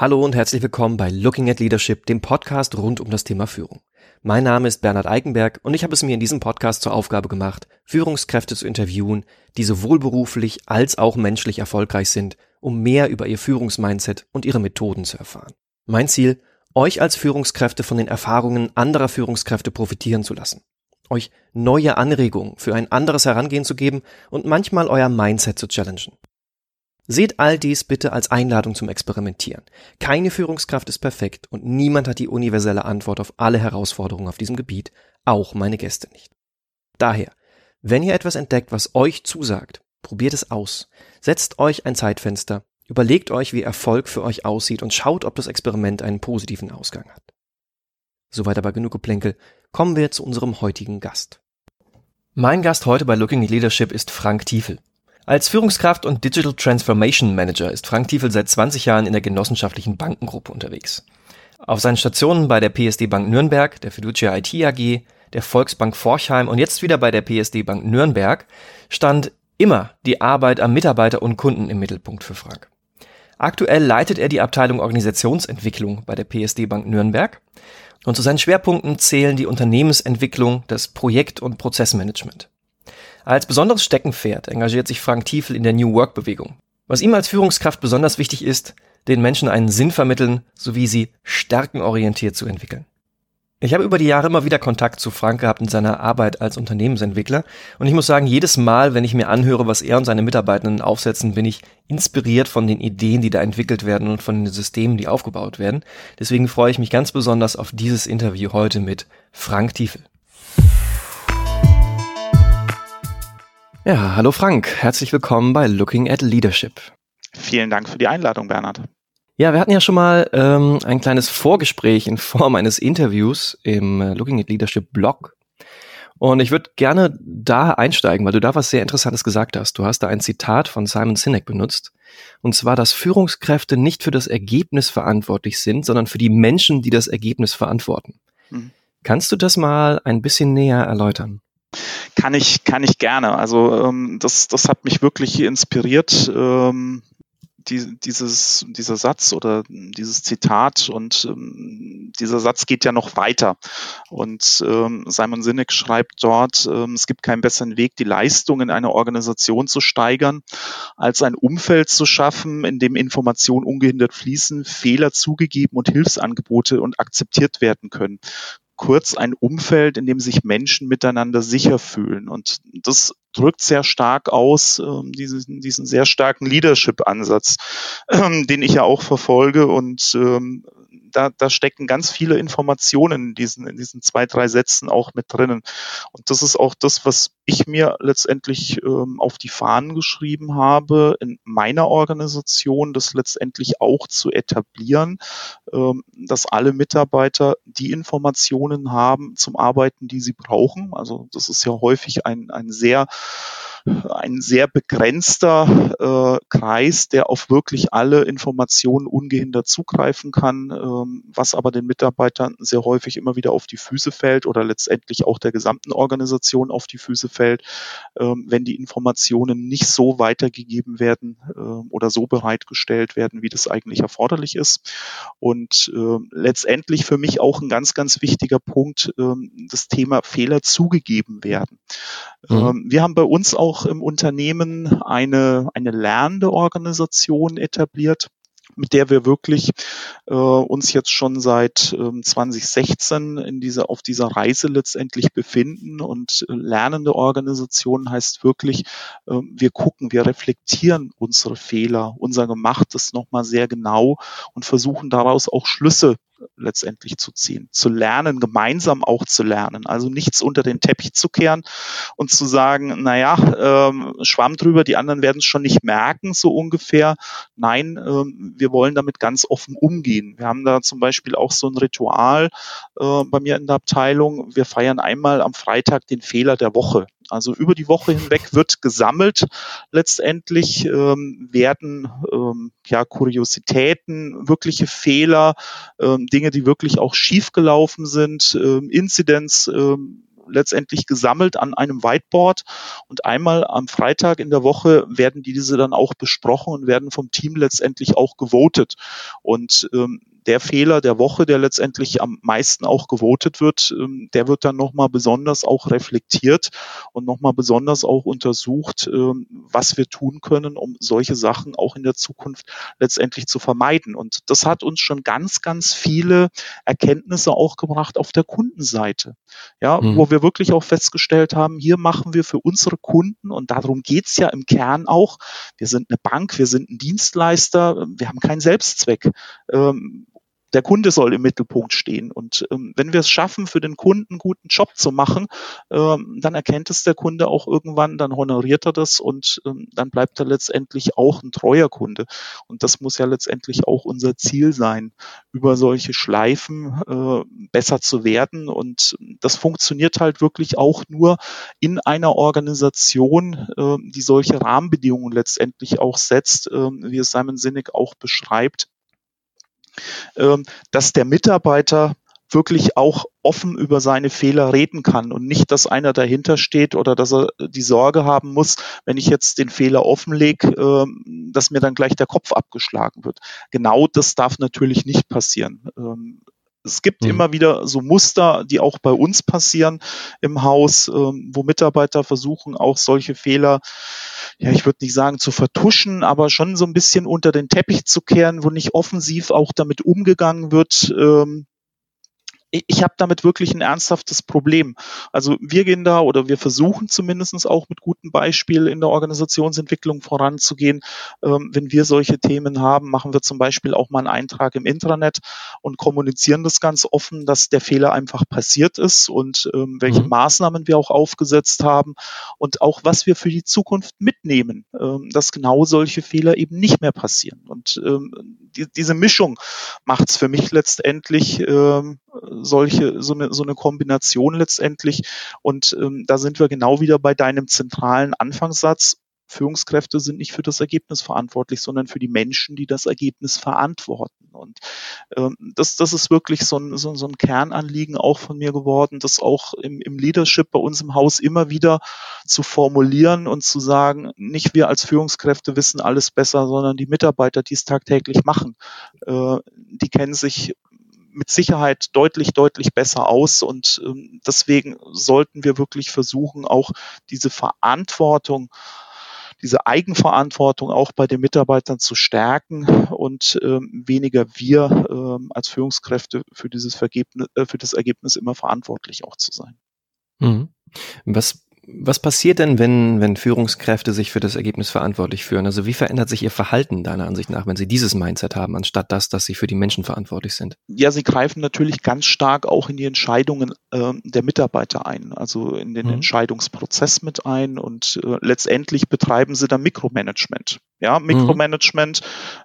Hallo und herzlich willkommen bei Looking at Leadership, dem Podcast rund um das Thema Führung. Mein Name ist Bernhard Eikenberg und ich habe es mir in diesem Podcast zur Aufgabe gemacht, Führungskräfte zu interviewen, die sowohl beruflich als auch menschlich erfolgreich sind, um mehr über ihr Führungsmindset und ihre Methoden zu erfahren. Mein Ziel, euch als Führungskräfte von den Erfahrungen anderer Führungskräfte profitieren zu lassen, euch neue Anregungen für ein anderes Herangehen zu geben und manchmal euer Mindset zu challengen. Seht all dies bitte als Einladung zum Experimentieren. Keine Führungskraft ist perfekt und niemand hat die universelle Antwort auf alle Herausforderungen auf diesem Gebiet, auch meine Gäste nicht. Daher, wenn ihr etwas entdeckt, was euch zusagt, probiert es aus. Setzt euch ein Zeitfenster, überlegt euch, wie Erfolg für euch aussieht und schaut, ob das Experiment einen positiven Ausgang hat. Soweit aber genug Geplänkel, kommen wir zu unserem heutigen Gast. Mein Gast heute bei Looking at Leadership ist Frank Tiefel. Als Führungskraft und Digital Transformation Manager ist Frank Tiefel seit 20 Jahren in der genossenschaftlichen Bankengruppe unterwegs. Auf seinen Stationen bei der PSD Bank Nürnberg, der Fiducia IT AG, der Volksbank Forchheim und jetzt wieder bei der PSD Bank Nürnberg stand immer die Arbeit am Mitarbeiter und Kunden im Mittelpunkt für Frank. Aktuell leitet er die Abteilung Organisationsentwicklung bei der PSD Bank Nürnberg und zu seinen Schwerpunkten zählen die Unternehmensentwicklung, das Projekt- und Prozessmanagement. Als besonderes Steckenpferd engagiert sich Frank Tiefel in der New Work Bewegung. Was ihm als Führungskraft besonders wichtig ist, den Menschen einen Sinn vermitteln sowie sie stärkenorientiert zu entwickeln. Ich habe über die Jahre immer wieder Kontakt zu Frank gehabt in seiner Arbeit als Unternehmensentwickler und ich muss sagen, jedes Mal, wenn ich mir anhöre, was er und seine Mitarbeitenden aufsetzen, bin ich inspiriert von den Ideen, die da entwickelt werden und von den Systemen, die aufgebaut werden. Deswegen freue ich mich ganz besonders auf dieses Interview heute mit Frank Tiefel. Ja, hallo Frank, herzlich willkommen bei Looking at Leadership. Vielen Dank für die Einladung, Bernhard. Ja, wir hatten ja schon mal ähm, ein kleines Vorgespräch in Form eines Interviews im äh, Looking at Leadership Blog. Und ich würde gerne da einsteigen, weil du da was sehr Interessantes gesagt hast. Du hast da ein Zitat von Simon Sinek benutzt. Und zwar, dass Führungskräfte nicht für das Ergebnis verantwortlich sind, sondern für die Menschen, die das Ergebnis verantworten. Mhm. Kannst du das mal ein bisschen näher erläutern? Kann ich, kann ich gerne. Also ähm, das, das hat mich wirklich inspiriert. Ähm, die, dieses, dieser Satz oder dieses Zitat und ähm, dieser Satz geht ja noch weiter. Und ähm, Simon Sinek schreibt dort, ähm, es gibt keinen besseren Weg, die Leistung in einer Organisation zu steigern, als ein Umfeld zu schaffen, in dem Informationen ungehindert fließen, Fehler zugegeben und Hilfsangebote und akzeptiert werden können kurz ein Umfeld, in dem sich Menschen miteinander sicher fühlen. Und das drückt sehr stark aus, äh, diesen, diesen sehr starken Leadership-Ansatz, äh, den ich ja auch verfolge und ähm, da, da stecken ganz viele Informationen in diesen, in diesen zwei, drei Sätzen auch mit drinnen. Und das ist auch das, was ich mir letztendlich ähm, auf die Fahnen geschrieben habe, in meiner Organisation, das letztendlich auch zu etablieren, ähm, dass alle Mitarbeiter die Informationen haben zum Arbeiten, die sie brauchen. Also das ist ja häufig ein, ein sehr ein sehr begrenzter äh, Kreis, der auf wirklich alle Informationen ungehindert zugreifen kann, ähm, was aber den Mitarbeitern sehr häufig immer wieder auf die Füße fällt oder letztendlich auch der gesamten Organisation auf die Füße fällt, ähm, wenn die Informationen nicht so weitergegeben werden äh, oder so bereitgestellt werden, wie das eigentlich erforderlich ist. Und äh, letztendlich für mich auch ein ganz, ganz wichtiger Punkt, äh, das Thema Fehler zugegeben werden. Mhm. Ähm, wir haben bei uns auch auch im Unternehmen eine, eine lernende Organisation etabliert mit der wir wirklich äh, uns jetzt schon seit ähm, 2016 in dieser, auf dieser Reise letztendlich befinden. Und äh, lernende Organisation heißt wirklich, äh, wir gucken, wir reflektieren unsere Fehler, unser Gemachtes nochmal sehr genau und versuchen daraus auch Schlüsse letztendlich zu ziehen, zu lernen, gemeinsam auch zu lernen. Also nichts unter den Teppich zu kehren und zu sagen, naja, ähm, Schwamm drüber, die anderen werden es schon nicht merken, so ungefähr. Nein, ähm, wir wollen damit ganz offen umgehen. Wir haben da zum Beispiel auch so ein Ritual äh, bei mir in der Abteilung. Wir feiern einmal am Freitag den Fehler der Woche. Also über die Woche hinweg wird gesammelt. Letztendlich ähm, werden ähm, ja Kuriositäten, wirkliche Fehler, ähm, Dinge, die wirklich auch schiefgelaufen sind, ähm, Inzidenz ähm, letztendlich gesammelt an einem Whiteboard und einmal am Freitag in der Woche werden diese dann auch besprochen und werden vom Team letztendlich auch gewotet. Und ähm, der Fehler der Woche, der letztendlich am meisten auch gewotet wird, ähm, der wird dann nochmal besonders auch reflektiert und nochmal besonders auch untersucht, ähm, was wir tun können, um solche Sachen auch in der Zukunft letztendlich zu vermeiden. Und das hat uns schon ganz, ganz viele Erkenntnisse auch gebracht auf der Kundenseite. Ja, mhm. wo wir wirklich auch festgestellt haben, hier machen wir für unsere Kunden, und darum geht's ja im Kern auch, wir sind eine Bank, wir sind ein Dienstleister, wir haben keinen Selbstzweck. Ähm, der Kunde soll im Mittelpunkt stehen. Und ähm, wenn wir es schaffen, für den Kunden einen guten Job zu machen, ähm, dann erkennt es der Kunde auch irgendwann, dann honoriert er das und ähm, dann bleibt er letztendlich auch ein treuer Kunde. Und das muss ja letztendlich auch unser Ziel sein, über solche Schleifen äh, besser zu werden. Und das funktioniert halt wirklich auch nur in einer Organisation, äh, die solche Rahmenbedingungen letztendlich auch setzt, äh, wie es Simon Sinek auch beschreibt dass der Mitarbeiter wirklich auch offen über seine Fehler reden kann und nicht, dass einer dahinter steht oder dass er die Sorge haben muss, wenn ich jetzt den Fehler offenlege, ähm, dass mir dann gleich der Kopf abgeschlagen wird. Genau das darf natürlich nicht passieren. Ähm, es gibt mhm. immer wieder so Muster, die auch bei uns passieren im Haus, wo Mitarbeiter versuchen, auch solche Fehler ja, ich würde nicht sagen zu vertuschen, aber schon so ein bisschen unter den Teppich zu kehren, wo nicht offensiv auch damit umgegangen wird, ähm, ich habe damit wirklich ein ernsthaftes Problem. Also wir gehen da oder wir versuchen zumindestens auch mit gutem Beispiel in der Organisationsentwicklung voranzugehen. Ähm, wenn wir solche Themen haben, machen wir zum Beispiel auch mal einen Eintrag im Intranet und kommunizieren das ganz offen, dass der Fehler einfach passiert ist und ähm, welche mhm. Maßnahmen wir auch aufgesetzt haben und auch was wir für die Zukunft mitnehmen, ähm, dass genau solche Fehler eben nicht mehr passieren. Und ähm, die, diese Mischung macht es für mich letztendlich ähm, solche, so eine, so eine Kombination letztendlich. Und ähm, da sind wir genau wieder bei deinem zentralen Anfangssatz. Führungskräfte sind nicht für das Ergebnis verantwortlich, sondern für die Menschen, die das Ergebnis verantworten. Und ähm, das, das ist wirklich so ein, so, so ein Kernanliegen auch von mir geworden, das auch im, im Leadership bei uns im Haus immer wieder zu formulieren und zu sagen, nicht wir als Führungskräfte wissen alles besser, sondern die Mitarbeiter, die es tagtäglich machen, äh, die kennen sich mit Sicherheit deutlich, deutlich besser aus. Und ähm, deswegen sollten wir wirklich versuchen, auch diese Verantwortung diese Eigenverantwortung auch bei den Mitarbeitern zu stärken und ähm, weniger wir ähm, als Führungskräfte für dieses Vergebnis, äh, für das Ergebnis immer verantwortlich auch zu sein. Mhm. Was was passiert denn, wenn, wenn Führungskräfte sich für das Ergebnis verantwortlich führen? Also wie verändert sich ihr Verhalten deiner Ansicht nach, wenn sie dieses Mindset haben, anstatt das, dass sie für die Menschen verantwortlich sind? Ja, sie greifen natürlich ganz stark auch in die Entscheidungen äh, der Mitarbeiter ein, also in den mhm. Entscheidungsprozess mit ein und äh, letztendlich betreiben sie dann Mikromanagement. Ja, mhm. Mikromanagement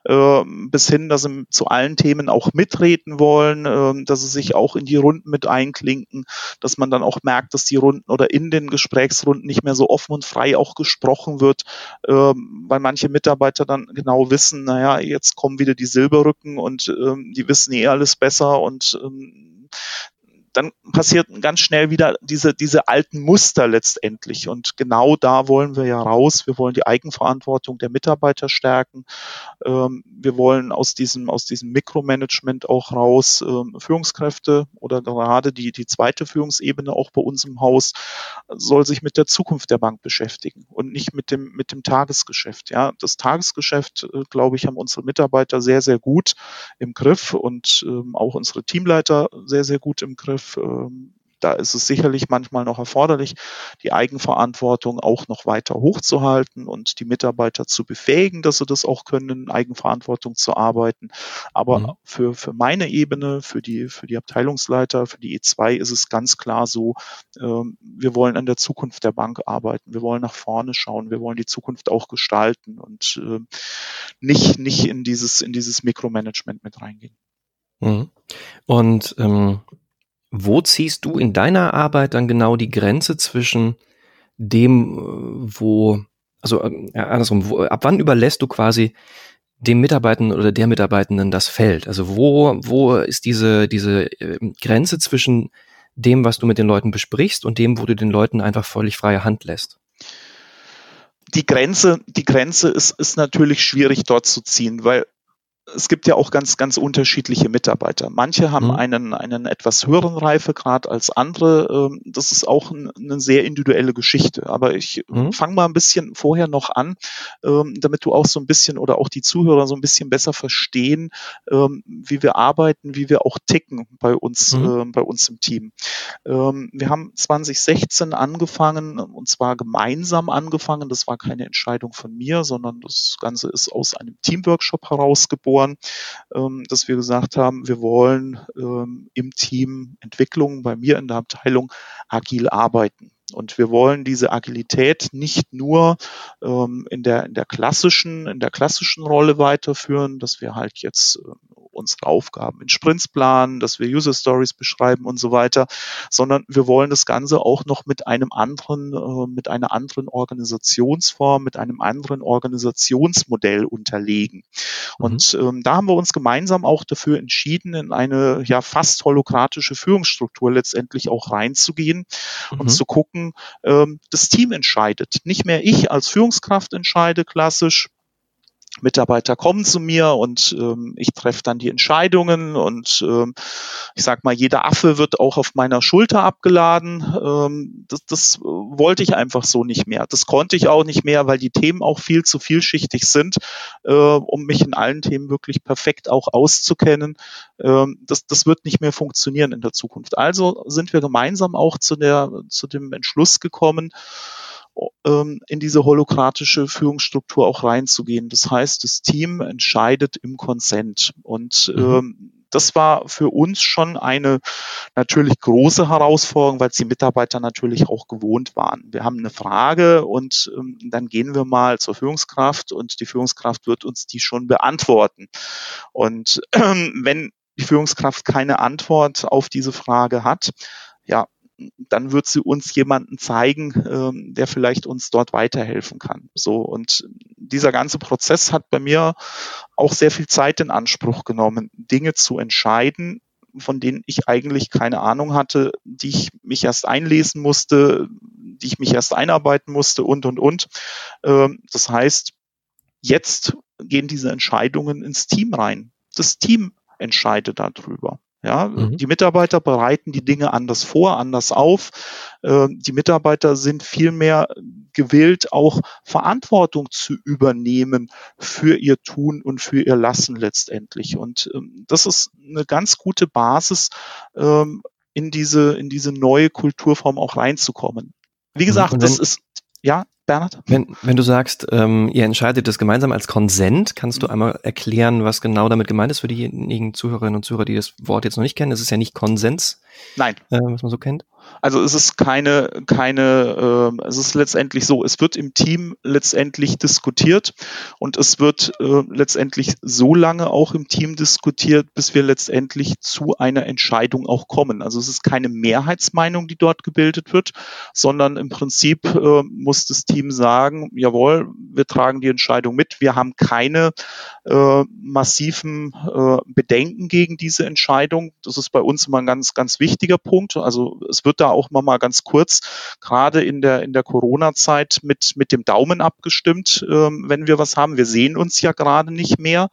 mhm. äh, bis hin, dass sie zu allen Themen auch mitreden wollen, äh, dass sie sich auch in die Runden mit einklinken, dass man dann auch merkt, dass die Runden oder in den Gesprächsrunden nicht mehr so offen und frei auch gesprochen wird, äh, weil manche Mitarbeiter dann genau wissen, naja, jetzt kommen wieder die Silberrücken und ähm, die wissen eh alles besser und ähm, dann passiert ganz schnell wieder diese, diese alten Muster letztendlich. Und genau da wollen wir ja raus. Wir wollen die Eigenverantwortung der Mitarbeiter stärken. Ähm, wir wollen aus diesem, aus diesem Mikromanagement auch raus. Ähm, Führungskräfte oder gerade die, die zweite Führungsebene auch bei uns im Haus soll sich mit der Zukunft der Bank beschäftigen und nicht mit dem, mit dem Tagesgeschäft. Ja, das Tagesgeschäft, äh, glaube ich, haben unsere Mitarbeiter sehr, sehr gut im Griff und ähm, auch unsere Teamleiter sehr, sehr gut im Griff. Ähm, da ist es sicherlich manchmal noch erforderlich, die Eigenverantwortung auch noch weiter hochzuhalten und die Mitarbeiter zu befähigen, dass sie das auch können, Eigenverantwortung zu arbeiten. Aber mhm. für, für meine Ebene, für die, für die Abteilungsleiter, für die E2 ist es ganz klar so, ähm, wir wollen an der Zukunft der Bank arbeiten. Wir wollen nach vorne schauen. Wir wollen die Zukunft auch gestalten und äh, nicht, nicht in dieses, in dieses Mikromanagement mit reingehen. Mhm. Und ähm wo ziehst du in deiner Arbeit dann genau die Grenze zwischen dem, äh, wo, also äh, andersrum, wo, ab wann überlässt du quasi dem Mitarbeitenden oder der Mitarbeitenden das Feld? Also wo, wo ist diese, diese äh, Grenze zwischen dem, was du mit den Leuten besprichst und dem, wo du den Leuten einfach völlig freie Hand lässt? Die Grenze, die Grenze ist, ist natürlich schwierig dort zu ziehen, weil es gibt ja auch ganz, ganz unterschiedliche Mitarbeiter. Manche haben mhm. einen, einen etwas höheren Reifegrad als andere. Ähm, das ist auch eine sehr individuelle Geschichte. Aber ich mhm. fange mal ein bisschen vorher noch an, ähm, damit du auch so ein bisschen oder auch die Zuhörer so ein bisschen besser verstehen, ähm, wie wir arbeiten, wie wir auch ticken bei uns, mhm. bei uns im Team. Wir haben 2016 angefangen und zwar gemeinsam angefangen. Das war keine Entscheidung von mir, sondern das Ganze ist aus einem Teamworkshop herausgeboren Faktoren, ähm, dass wir gesagt haben, wir wollen ähm, im Team Entwicklung bei mir in der Abteilung agil arbeiten. Und wir wollen diese Agilität nicht nur ähm, in, der, in der klassischen, in der klassischen Rolle weiterführen, dass wir halt jetzt äh, unsere Aufgaben in Sprints planen, dass wir User Stories beschreiben und so weiter, sondern wir wollen das Ganze auch noch mit einem anderen, äh, mit einer anderen Organisationsform, mit einem anderen Organisationsmodell unterlegen. Mhm. Und ähm, da haben wir uns gemeinsam auch dafür entschieden, in eine ja fast holokratische Führungsstruktur letztendlich auch reinzugehen mhm. und zu gucken, ähm, das Team entscheidet. Nicht mehr ich als Führungskraft entscheide klassisch, Mitarbeiter kommen zu mir und ähm, ich treffe dann die Entscheidungen und ähm, ich sag mal, jeder Affe wird auch auf meiner Schulter abgeladen. Ähm, das, das wollte ich einfach so nicht mehr. Das konnte ich auch nicht mehr, weil die Themen auch viel zu vielschichtig sind, äh, um mich in allen Themen wirklich perfekt auch auszukennen. Ähm, das, das wird nicht mehr funktionieren in der Zukunft. Also sind wir gemeinsam auch zu der zu dem Entschluss gekommen, ähm, in diese holokratische Führungsstruktur auch reinzugehen. Das heißt, das Team entscheidet im Konsent. Und mhm. ähm, das war für uns schon eine natürlich große Herausforderung, weil es die Mitarbeiter natürlich auch gewohnt waren. Wir haben eine Frage und ähm, dann gehen wir mal zur Führungskraft und die Führungskraft wird uns die schon beantworten. Und äh, wenn die Führungskraft keine Antwort auf diese Frage hat, ja, dann wird sie uns jemanden zeigen, ähm, der vielleicht uns dort weiterhelfen kann. So und dieser ganze Prozess hat bei mir auch sehr viel Zeit in Anspruch genommen, Dinge zu entscheiden, von denen ich eigentlich keine Ahnung hatte, die ich mich erst einlesen musste, die ich mich erst einarbeiten musste und und und. Ähm, das heißt, jetzt gehen diese Entscheidungen ins Team rein. Das Team entscheidet darüber. Ja, mhm. die Mitarbeiter bereiten die Dinge anders vor, anders auf. Ähm, die Mitarbeiter sind viel mehr gewillt, auch Verantwortung zu übernehmen für ihr Tun und für ihr Lassen letztendlich. Und ähm, das ist eine ganz gute Basis, ähm, in diese, in diese neue Kulturform auch reinzukommen. Wie gesagt, wenn, das ist, ja, Bernhard? Wenn, wenn du sagst, ähm, ihr entscheidet das gemeinsam als Konsent, kannst du einmal erklären, was genau damit gemeint ist für diejenigen Zuhörerinnen und Zuhörer, die das Wort jetzt noch nicht kennen? Es ist ja nicht Konsens. Nein. Äh, was man so kennt. Also es ist keine, keine, äh, es ist letztendlich so, es wird im Team letztendlich diskutiert und es wird äh, letztendlich so lange auch im Team diskutiert, bis wir letztendlich zu einer Entscheidung auch kommen. Also es ist keine Mehrheitsmeinung, die dort gebildet wird, sondern im Prinzip äh, muss das Team sagen, jawohl, wir tragen die Entscheidung mit, wir haben keine äh, massiven äh, Bedenken gegen diese Entscheidung. Das ist bei uns immer ein ganz, ganz wichtiger Punkt. Also es wird da auch mal ganz kurz, gerade in der, in der Corona-Zeit mit, mit dem Daumen abgestimmt, ähm, wenn wir was haben. Wir sehen uns ja gerade nicht mehr.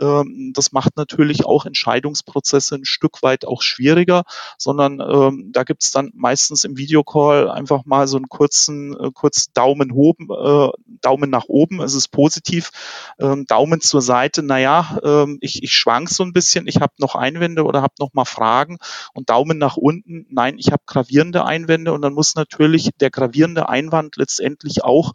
Ähm, das macht natürlich auch Entscheidungsprozesse ein Stück weit auch schwieriger, sondern ähm, da gibt's dann meistens im Videocall einfach mal so einen kurzen, äh, kurz Daumen oben, äh, Daumen nach oben, es ist positiv, ähm, Daumen zur Seite, naja, ähm, ich, ich schwank so ein bisschen, ich habe noch Einwände oder habe noch mal Fragen und Daumen nach unten, nein, ich habe gravierende Einwände und dann muss natürlich der gravierende Einwand letztendlich auch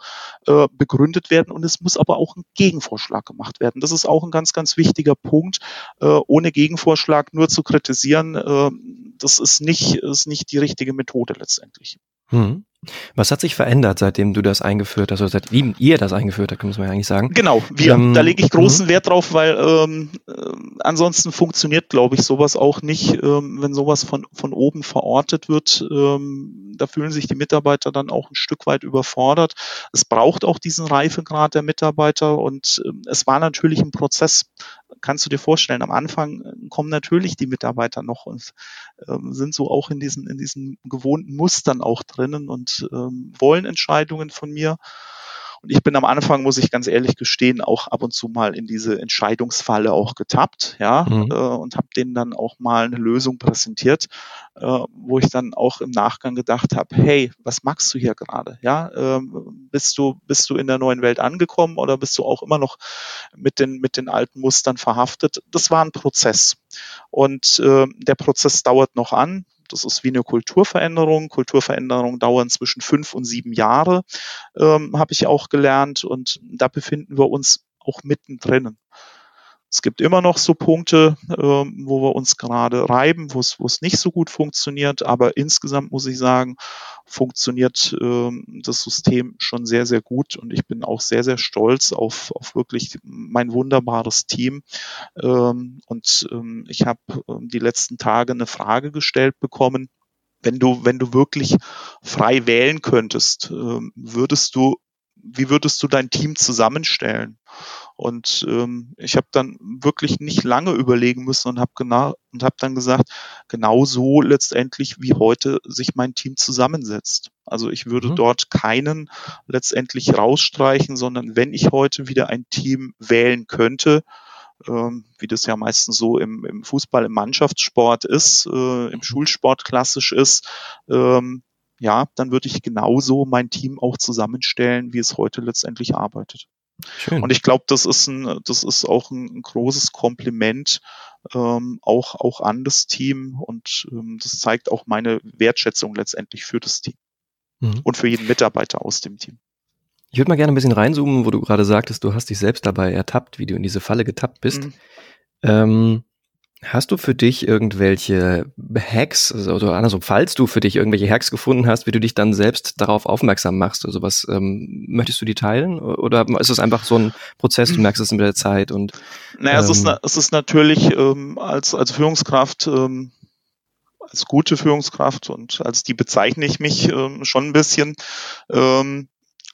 äh, begründet werden und es muss aber auch ein Gegenvorschlag gemacht werden. Das ist auch ein ganz, ganz wichtiger Punkt. Äh, ohne Gegenvorschlag nur zu kritisieren, äh, das ist nicht, ist nicht die richtige Methode letztendlich. Hm. Was hat sich verändert, seitdem du das eingeführt hast, oder seitdem ihr das eingeführt habt, muss man ja eigentlich sagen? Genau, wir, ähm, da lege ich großen mhm. Wert drauf, weil ähm, äh, ansonsten funktioniert, glaube ich, sowas auch nicht, ähm, wenn sowas von, von oben verortet wird. Ähm, da fühlen sich die Mitarbeiter dann auch ein Stück weit überfordert. Es braucht auch diesen Reifegrad der Mitarbeiter und ähm, es war natürlich ein Prozess. Kannst du dir vorstellen, am Anfang äh, kommen natürlich die Mitarbeiter noch und ähm, sind so auch in diesen, in diesen gewohnten Mustern auch drinnen und ähm, wollen Entscheidungen von mir. Und ich bin am Anfang, muss ich ganz ehrlich gestehen, auch ab und zu mal in diese Entscheidungsfalle auch getappt, ja, mhm. äh, und habe denen dann auch mal eine Lösung präsentiert, äh, wo ich dann auch im Nachgang gedacht habe, hey, was magst du hier gerade? Ja, ähm, bist du bist du in der neuen Welt angekommen oder bist du auch immer noch mit den mit den alten Mustern verhaftet? Das war ein Prozess und äh, der Prozess dauert noch an. Das ist wie eine Kulturveränderung. Kulturveränderungen dauern zwischen fünf und sieben Jahre, ähm, habe ich auch gelernt. Und da befinden wir uns auch mittendrin. Es gibt immer noch so Punkte, ähm, wo wir uns gerade reiben, wo es, wo es nicht so gut funktioniert, aber insgesamt muss ich sagen, funktioniert ähm, das System schon sehr, sehr gut und ich bin auch sehr, sehr stolz auf, auf wirklich mein wunderbares Team. Ähm, und ähm, ich habe ähm, die letzten Tage eine Frage gestellt bekommen. Wenn du, wenn du wirklich frei wählen könntest, ähm, würdest du wie würdest du dein Team zusammenstellen? Und ähm, ich habe dann wirklich nicht lange überlegen müssen und habe genau und habe dann gesagt, genau so letztendlich wie heute sich mein Team zusammensetzt. Also ich würde mhm. dort keinen letztendlich rausstreichen, sondern wenn ich heute wieder ein Team wählen könnte, ähm, wie das ja meistens so im, im Fußball, im Mannschaftssport ist, äh, im mhm. Schulsport klassisch ist, ähm, ja, dann würde ich genauso mein Team auch zusammenstellen, wie es heute letztendlich arbeitet. Schön. Und ich glaube, das ist ein, das ist auch ein, ein großes Kompliment ähm, auch auch an das Team und ähm, das zeigt auch meine Wertschätzung letztendlich für das Team mhm. und für jeden Mitarbeiter aus dem Team. Ich würde mal gerne ein bisschen reinzoomen, wo du gerade sagtest, du hast dich selbst dabei ertappt, wie du in diese Falle getappt bist. Mhm. Ähm, Hast du für dich irgendwelche Hacks, also, oder andersrum, falls du für dich irgendwelche Hacks gefunden hast, wie du dich dann selbst darauf aufmerksam machst? Also was ähm, möchtest du die teilen? Oder ist es einfach so ein Prozess, du merkst es mit der Zeit und Naja, ähm, es, ist, ähm, es ist natürlich ähm, als, als Führungskraft ähm, als gute Führungskraft und als die bezeichne ich mich ähm, schon ein bisschen. Ähm,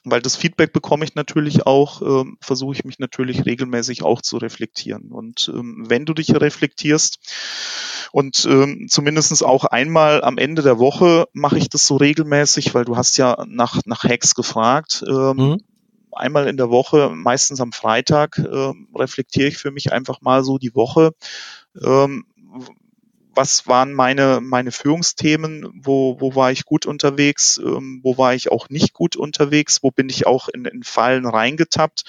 weil das Feedback bekomme ich natürlich auch, ähm, versuche ich mich natürlich regelmäßig auch zu reflektieren. Und ähm, wenn du dich reflektierst und ähm, zumindest auch einmal am Ende der Woche mache ich das so regelmäßig, weil du hast ja nach, nach Hacks gefragt. Ähm, mhm. Einmal in der Woche, meistens am Freitag, äh, reflektiere ich für mich einfach mal so die Woche. Ähm, was waren meine, meine Führungsthemen, wo, wo war ich gut unterwegs, ähm, wo war ich auch nicht gut unterwegs, wo bin ich auch in, in Fallen reingetappt,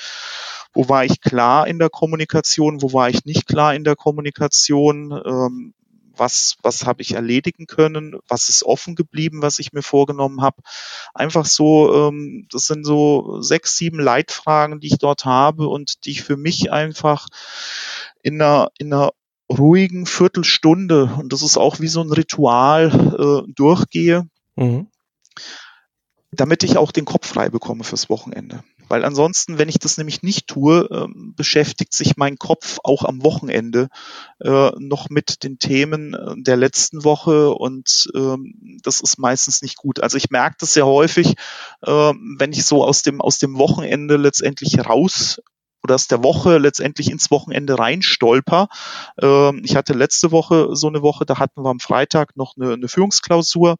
wo war ich klar in der Kommunikation, wo war ich nicht klar in der Kommunikation, ähm, was, was habe ich erledigen können, was ist offen geblieben, was ich mir vorgenommen habe. Einfach so, ähm, das sind so sechs, sieben Leitfragen, die ich dort habe und die ich für mich einfach in einer, in einer ruhigen Viertelstunde, und das ist auch wie so ein Ritual, äh, durchgehe, mhm. damit ich auch den Kopf frei bekomme fürs Wochenende. Weil ansonsten, wenn ich das nämlich nicht tue, ähm, beschäftigt sich mein Kopf auch am Wochenende äh, noch mit den Themen äh, der letzten Woche und ähm, das ist meistens nicht gut. Also ich merke das sehr häufig, äh, wenn ich so aus dem, aus dem Wochenende letztendlich raus oder aus der Woche letztendlich ins Wochenende reinstolper. Ähm, ich hatte letzte Woche so eine Woche, da hatten wir am Freitag noch eine, eine Führungsklausur,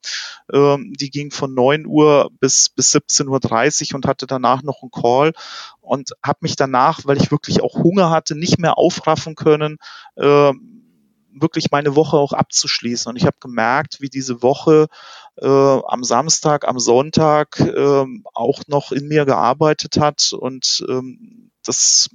ähm, die ging von 9 Uhr bis, bis 17.30 Uhr und hatte danach noch einen Call und habe mich danach, weil ich wirklich auch Hunger hatte, nicht mehr aufraffen können, äh, wirklich meine Woche auch abzuschließen. Und ich habe gemerkt, wie diese Woche äh, am Samstag, am Sonntag äh, auch noch in mir gearbeitet hat und ähm, das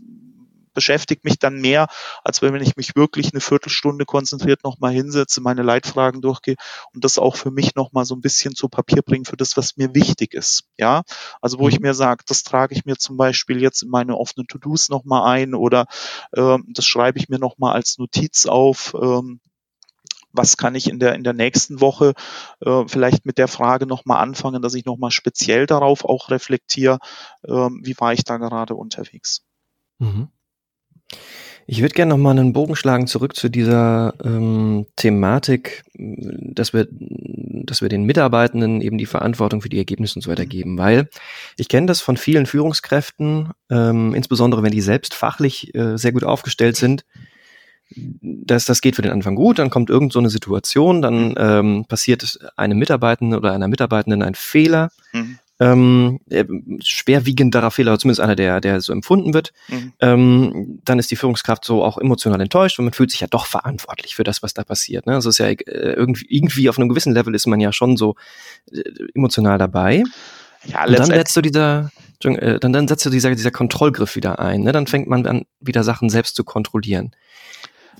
beschäftigt mich dann mehr, als wenn ich mich wirklich eine Viertelstunde konzentriert nochmal hinsetze, meine Leitfragen durchgehe und das auch für mich nochmal so ein bisschen zu Papier bringen für das, was mir wichtig ist. Ja, also wo ich mhm. mir sage, das trage ich mir zum Beispiel jetzt in meine offenen To-Dos nochmal ein oder ähm, das schreibe ich mir nochmal als Notiz auf. Ähm, was kann ich in der, in der nächsten Woche äh, vielleicht mit der Frage nochmal anfangen, dass ich nochmal speziell darauf auch reflektiere, äh, wie war ich da gerade unterwegs. Mhm. Ich würde gerne noch mal einen Bogen schlagen zurück zu dieser ähm, Thematik, dass wir, dass wir den Mitarbeitenden eben die Verantwortung für die Ergebnisse und so weiter geben, weil ich kenne das von vielen Führungskräften, ähm, insbesondere wenn die selbst fachlich äh, sehr gut aufgestellt sind, dass das geht für den Anfang gut, dann kommt irgend so eine Situation, dann ähm, passiert einem Mitarbeitenden oder einer Mitarbeitenden ein Fehler, mhm ähm, äh, schwerwiegenderer Fehler, zumindest einer, der, der so empfunden wird, mhm. ähm, dann ist die Führungskraft so auch emotional enttäuscht und man fühlt sich ja doch verantwortlich für das, was da passiert. Ne? Also ist ja äh, irgendwie, irgendwie auf einem gewissen Level ist man ja schon so äh, emotional dabei. Ja, und dann setzt du dieser, dann, dann setzt du dieser, dieser Kontrollgriff wieder ein. Ne? Dann fängt man an, wieder Sachen selbst zu kontrollieren.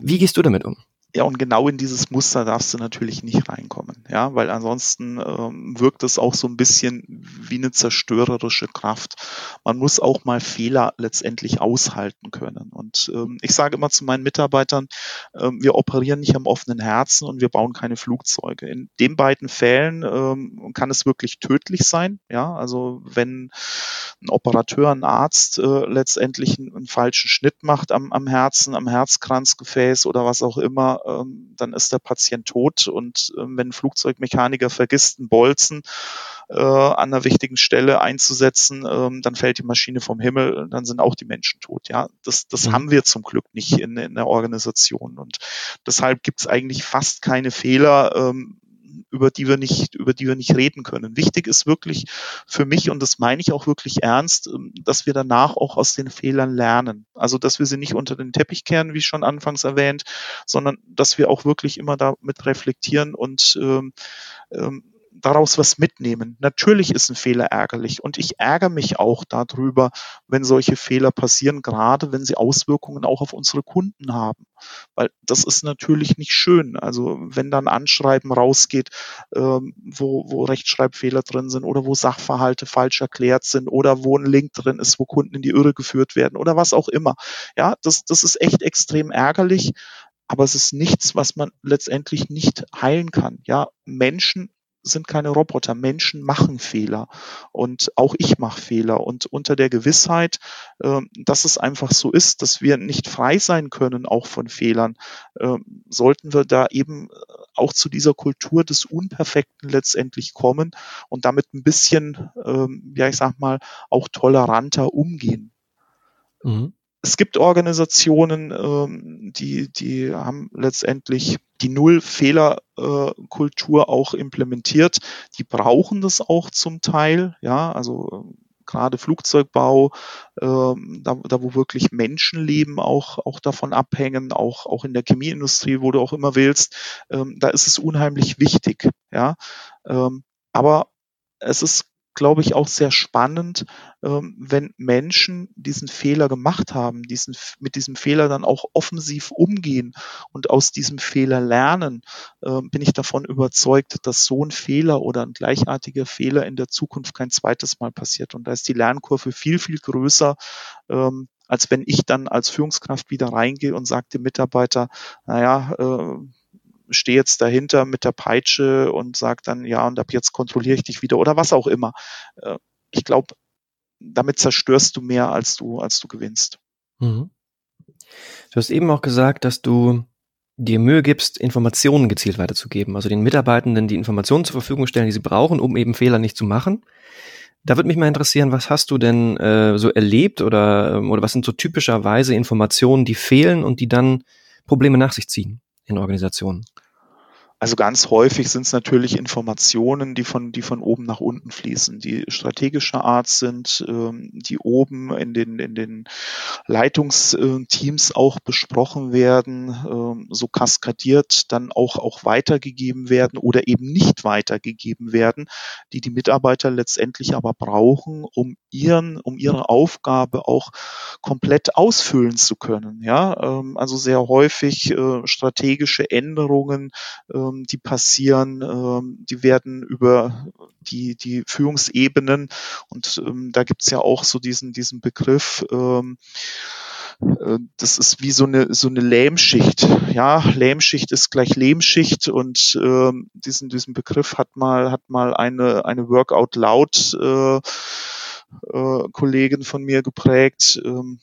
Wie gehst du damit um? Ja, und genau in dieses Muster darfst du natürlich nicht reinkommen, ja, weil ansonsten ähm, wirkt es auch so ein bisschen wie eine zerstörerische Kraft. Man muss auch mal Fehler letztendlich aushalten können. Und ähm, ich sage immer zu meinen Mitarbeitern, ähm, wir operieren nicht am offenen Herzen und wir bauen keine Flugzeuge. In den beiden Fällen ähm, kann es wirklich tödlich sein, ja, also wenn ein Operateur, ein Arzt äh, letztendlich einen, einen falschen Schnitt macht am, am Herzen, am Herzkranzgefäß oder was auch immer, ähm, dann ist der Patient tot. Und ähm, wenn ein Flugzeugmechaniker vergisst, einen Bolzen äh, an einer wichtigen Stelle einzusetzen, ähm, dann fällt die Maschine vom Himmel, dann sind auch die Menschen tot. Ja, das, das mhm. haben wir zum Glück nicht in, in der Organisation. Und deshalb gibt es eigentlich fast keine Fehler, ähm, über die wir nicht, über die wir nicht reden können. Wichtig ist wirklich für mich, und das meine ich auch wirklich ernst, ähm, dass wir danach auch aus den Fehlern lernen. Also, dass wir sie nicht unter den Teppich kehren, wie schon anfangs erwähnt, sondern dass wir auch wirklich immer damit reflektieren und ähm, ähm, daraus was mitnehmen. Natürlich ist ein Fehler ärgerlich und ich ärgere mich auch darüber, wenn solche Fehler passieren, gerade wenn sie Auswirkungen auch auf unsere Kunden haben. Weil das ist natürlich nicht schön. Also wenn dann Anschreiben rausgeht, ähm, wo, wo Rechtschreibfehler drin sind oder wo Sachverhalte falsch erklärt sind oder wo ein Link drin ist, wo Kunden in die Irre geführt werden oder was auch immer. Ja, das, das ist echt extrem ärgerlich aber es ist nichts, was man letztendlich nicht heilen kann. Ja, Menschen sind keine Roboter. Menschen machen Fehler und auch ich mache Fehler. Und unter der Gewissheit, äh, dass es einfach so ist, dass wir nicht frei sein können, auch von Fehlern, äh, sollten wir da eben auch zu dieser Kultur des Unperfekten letztendlich kommen und damit ein bisschen, äh, ja, ich sag mal, auch toleranter umgehen. Mhm es gibt Organisationen, ähm, die, die haben letztendlich die Null-Fehler-Kultur auch implementiert. Die brauchen das auch zum Teil, ja, also gerade Flugzeugbau, ähm, da, da wo wirklich Menschenleben auch, auch davon abhängen, auch, auch in der Chemieindustrie, wo du auch immer willst, ähm, da ist es unheimlich wichtig, ja. Ähm, aber es ist glaube ich, auch sehr spannend, ähm, wenn Menschen diesen Fehler gemacht haben, diesen, mit diesem Fehler dann auch offensiv umgehen und aus diesem Fehler lernen, ähm, bin ich davon überzeugt, dass so ein Fehler oder ein gleichartiger Fehler in der Zukunft kein zweites Mal passiert. Und da ist die Lernkurve viel, viel größer, ähm, als wenn ich dann als Führungskraft wieder reingehe und sage dem Mitarbeiter, naja, äh, stehe jetzt dahinter mit der Peitsche und sage dann, ja, und ab jetzt kontrolliere ich dich wieder oder was auch immer. Äh, ich glaube, damit zerstörst du mehr, als du, als du gewinnst. Mhm. Du hast eben auch gesagt, dass du dir Mühe gibst, Informationen gezielt weiterzugeben, also den Mitarbeitenden die Informationen zur Verfügung stellen, die sie brauchen, um eben Fehler nicht zu machen. Da würde mich mal interessieren, was hast du denn äh, so erlebt oder, ähm, oder was sind so typischerweise Informationen, die fehlen und die dann Probleme nach sich ziehen in Organisationen? Also ganz häufig sind es natürlich Informationen, die von, die von oben nach unten fließen, die strategischer Art sind, ähm, die oben in den, in den Leitungsteams auch besprochen werden, ähm, so kaskadiert dann auch, auch weitergegeben werden oder eben nicht weitergegeben werden, die die Mitarbeiter letztendlich aber brauchen, um ihren, um ihre Aufgabe auch komplett ausfüllen zu können. Ja, ähm, also sehr häufig äh, strategische Änderungen, ähm, die passieren, ähm, die werden über die, die Führungsebenen und ähm, da gibt's ja auch so diesen, diesen Begriff, ähm, äh, das ist wie so eine so eine Lähmschicht. Ja, Lähmschicht ist gleich Lehmschicht und ähm, diesen diesen Begriff hat mal hat mal eine eine Workout Loud äh, äh, Kollegin von mir geprägt. Ähm,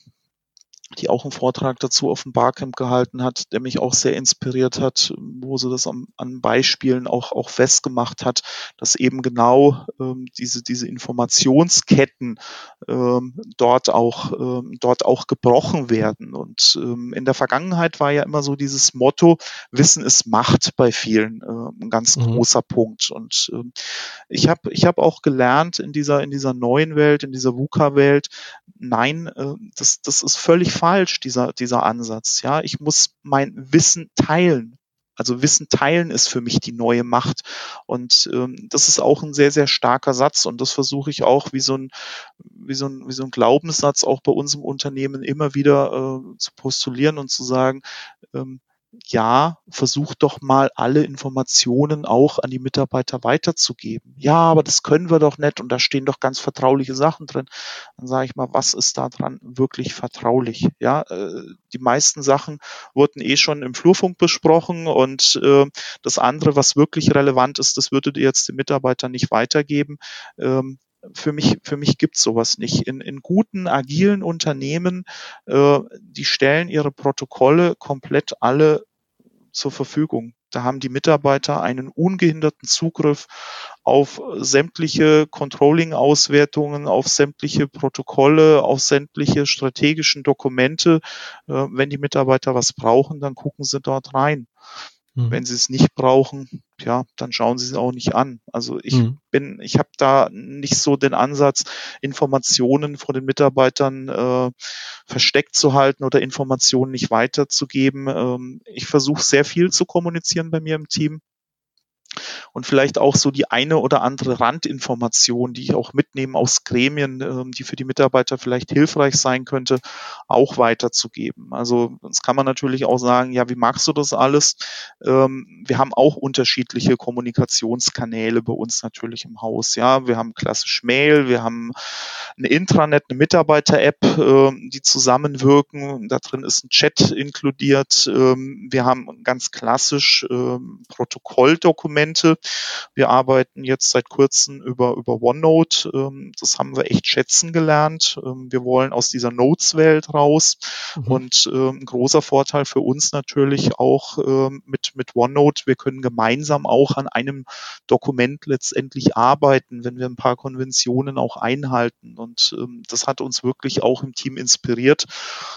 die auch einen Vortrag dazu auf dem Barcamp gehalten hat, der mich auch sehr inspiriert hat, wo sie das an, an Beispielen auch, auch festgemacht hat, dass eben genau ähm, diese, diese Informationsketten ähm, dort, auch, ähm, dort auch gebrochen werden. Und ähm, in der Vergangenheit war ja immer so dieses Motto, Wissen ist Macht bei vielen, äh, ein ganz mhm. großer Punkt. Und ähm, ich habe ich hab auch gelernt in dieser, in dieser neuen Welt, in dieser VUCA-Welt, nein, äh, das, das ist völlig falsch, dieser, dieser Ansatz. Ja, ich muss mein Wissen teilen. Also Wissen teilen ist für mich die neue Macht. Und ähm, das ist auch ein sehr, sehr starker Satz. Und das versuche ich auch wie so ein, wie so ein, wie so ein Glaubenssatz auch bei uns im Unternehmen immer wieder äh, zu postulieren und zu sagen, ähm, ja, versucht doch mal alle Informationen auch an die Mitarbeiter weiterzugeben. Ja, aber das können wir doch nicht und da stehen doch ganz vertrauliche Sachen drin. Dann sage ich mal, was ist da dran wirklich vertraulich? Ja, äh, die meisten Sachen wurden eh schon im Flurfunk besprochen und äh, das andere, was wirklich relevant ist, das würdet ihr jetzt den Mitarbeitern nicht weitergeben. Ähm, für mich, für mich gibt's sowas nicht. In, in guten, agilen Unternehmen, äh, die stellen ihre Protokolle komplett alle zur Verfügung. Da haben die Mitarbeiter einen ungehinderten Zugriff auf sämtliche Controlling-Auswertungen, auf sämtliche Protokolle, auf sämtliche strategischen Dokumente. Äh, wenn die Mitarbeiter was brauchen, dann gucken sie dort rein. Mhm. Wenn sie es nicht brauchen, ja, dann schauen sie es auch nicht an. Also ich mhm. bin, ich habe da nicht so den Ansatz, Informationen von den Mitarbeitern äh, versteckt zu halten oder Informationen nicht weiterzugeben. Ähm, ich versuche sehr viel zu kommunizieren bei mir im Team und vielleicht auch so die eine oder andere Randinformation, die ich auch mitnehme aus Gremien, ähm, die für die Mitarbeiter vielleicht hilfreich sein könnte, auch weiterzugeben. Also das kann man natürlich auch sagen, ja, wie machst du das alles? Ähm, wir haben auch unterschiedliche Kommunikationskanäle bei uns natürlich im Haus. Ja, wir haben klassisch Mail, wir haben ein Intranet, eine Mitarbeiter-App, ähm, die zusammenwirken. Da drin ist ein Chat inkludiert. wir haben ganz klassisch Protokolldokumente wir arbeiten jetzt seit kurzem über, über OneNote. Ähm, das haben wir echt schätzen gelernt. Ähm, wir wollen aus dieser Notes-Welt raus. Mhm. Und ähm, ein großer Vorteil für uns natürlich auch ähm, mit, mit OneNote, wir können gemeinsam auch an einem Dokument letztendlich arbeiten, wenn wir ein paar Konventionen auch einhalten. Und ähm, das hat uns wirklich auch im Team inspiriert.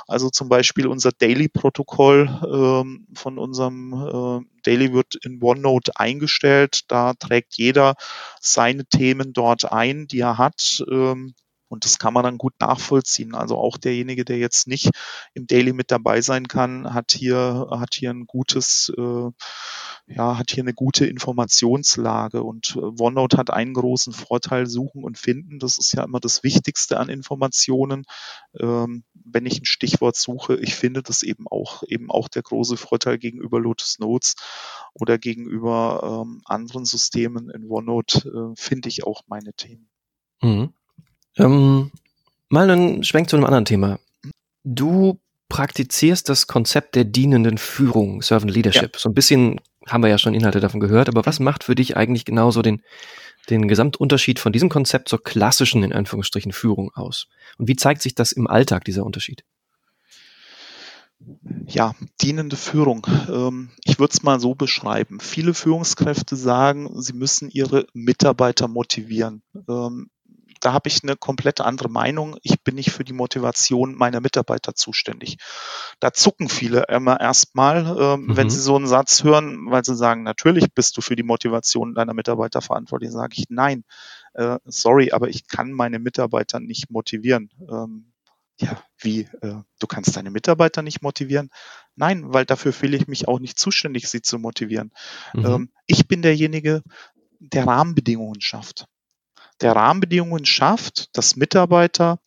Also zum Beispiel unser Daily-Protokoll ähm, von unserem äh, Daily wird in OneNote eingestellt. Da trägt jeder seine Themen dort ein, die er hat. Ähm, und das kann man dann gut nachvollziehen. Also auch derjenige, der jetzt nicht im Daily mit dabei sein kann, hat hier, hat hier ein gutes, äh, ja, hat hier eine gute Informationslage. Und äh, OneNote hat einen großen Vorteil, suchen und finden. Das ist ja immer das Wichtigste an Informationen. Ähm, wenn ich ein Stichwort suche, ich finde das eben auch, eben auch der große Vorteil gegenüber Lotus Notes oder gegenüber ähm, anderen Systemen in OneNote, äh, finde ich auch meine Themen. Mhm. Ähm, mal einen Schwenk zu einem anderen Thema. Du praktizierst das Konzept der dienenden Führung, Servant Leadership. Ja. So ein bisschen haben wir ja schon Inhalte davon gehört, aber was macht für dich eigentlich genauso den, den Gesamtunterschied von diesem Konzept zur klassischen, in Anführungsstrichen, Führung aus? Und wie zeigt sich das im Alltag, dieser Unterschied? Ja, dienende Führung. Ähm, ich würde es mal so beschreiben. Viele Führungskräfte sagen, sie müssen ihre Mitarbeiter motivieren. Ähm, da habe ich eine komplett andere Meinung. Ich bin nicht für die Motivation meiner Mitarbeiter zuständig. Da zucken viele immer erstmal, äh, mhm. wenn sie so einen Satz hören, weil sie sagen, natürlich bist du für die Motivation deiner Mitarbeiter verantwortlich. Sage ich, nein, äh, sorry, aber ich kann meine Mitarbeiter nicht motivieren. Ähm, ja, wie, äh, du kannst deine Mitarbeiter nicht motivieren? Nein, weil dafür fühle ich mich auch nicht zuständig, sie zu motivieren. Mhm. Ähm, ich bin derjenige, der Rahmenbedingungen schafft der Rahmenbedingungen schafft, dass Mitarbeiter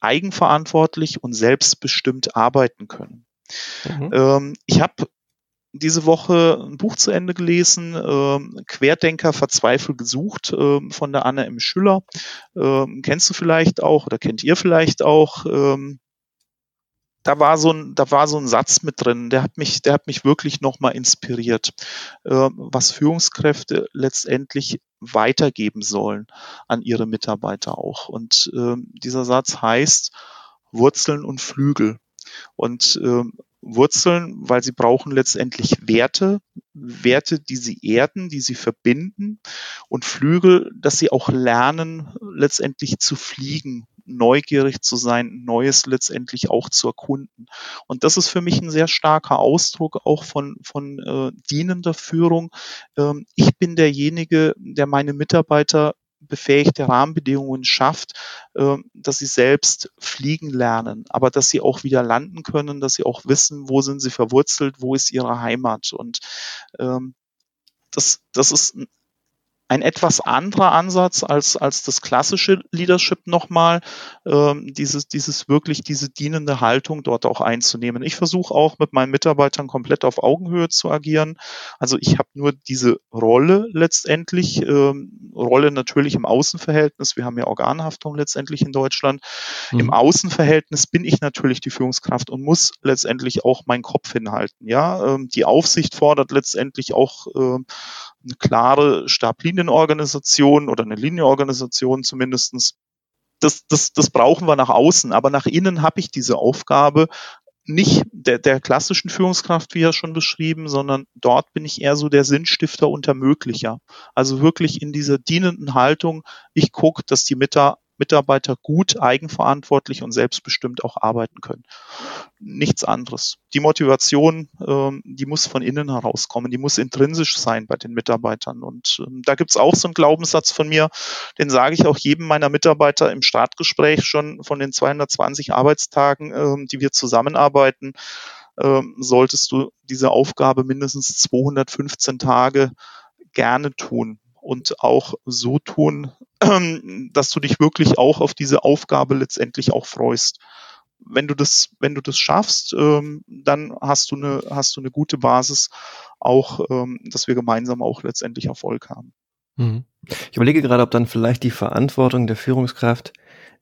eigenverantwortlich und selbstbestimmt arbeiten können. Mhm. Ähm, ich habe diese Woche ein Buch zu Ende gelesen, ähm, Querdenker verzweifelt gesucht ähm, von der Anne M. Schüller. Ähm, kennst du vielleicht auch oder kennt ihr vielleicht auch? Ähm, da war so ein, da war so ein Satz mit drin, der hat mich, der hat mich wirklich nochmal inspiriert, äh, was Führungskräfte letztendlich weitergeben sollen an ihre Mitarbeiter auch. Und äh, dieser Satz heißt Wurzeln und Flügel. Und ähm, Wurzeln, weil sie brauchen letztendlich Werte, Werte, die sie erden, die sie verbinden und Flügel, dass sie auch lernen, letztendlich zu fliegen, neugierig zu sein, Neues letztendlich auch zu erkunden. Und das ist für mich ein sehr starker Ausdruck auch von, von äh, dienender Führung. Ähm, ich bin derjenige, der meine Mitarbeiter befähigte Rahmenbedingungen schafft, ähm, dass sie selbst fliegen lernen, aber dass sie auch wieder landen können, dass sie auch wissen, wo sind sie verwurzelt, wo ist ihre Heimat. Und ähm, das, das ist ein etwas anderer Ansatz als, als das klassische Leadership nochmal, ähm, dieses, dieses wirklich diese dienende Haltung dort auch einzunehmen. Ich versuche auch mit meinen Mitarbeitern komplett auf Augenhöhe zu agieren. Also ich habe nur diese Rolle letztendlich, ähm, Rolle natürlich im Außenverhältnis. Wir haben ja Organhaftung letztendlich in Deutschland. Mhm. Im Außenverhältnis bin ich natürlich die Führungskraft und muss letztendlich auch meinen Kopf hinhalten. Ja, ähm, die Aufsicht fordert letztendlich auch ähm, eine klare Stablinienorganisation oder eine Linienorganisation zumindestens. Das, das, das brauchen wir nach außen, aber nach innen habe ich diese Aufgabe nicht der, der klassischen Führungskraft, wie ja schon beschrieben, sondern dort bin ich eher so der Sinnstifter und Ermöglicher. Also wirklich in dieser dienenden Haltung, ich gucke, dass die Mitarbeiter Mitarbeiter gut, eigenverantwortlich und selbstbestimmt auch arbeiten können. Nichts anderes. Die Motivation, ähm, die muss von innen herauskommen, die muss intrinsisch sein bei den Mitarbeitern. Und ähm, da gibt's auch so einen Glaubenssatz von mir, den sage ich auch jedem meiner Mitarbeiter im Startgespräch schon von den 220 Arbeitstagen, ähm, die wir zusammenarbeiten solltest du diese Aufgabe mindestens 215 Tage gerne tun und auch so tun, dass du dich wirklich auch auf diese Aufgabe letztendlich auch freust. Wenn du das, wenn du das schaffst, ähm, dann hast du eine, hast du eine gute Basis, auch, ähm, dass wir gemeinsam auch letztendlich Erfolg haben. Mhm. Ich überlege gerade, ob dann vielleicht die Verantwortung der Führungskraft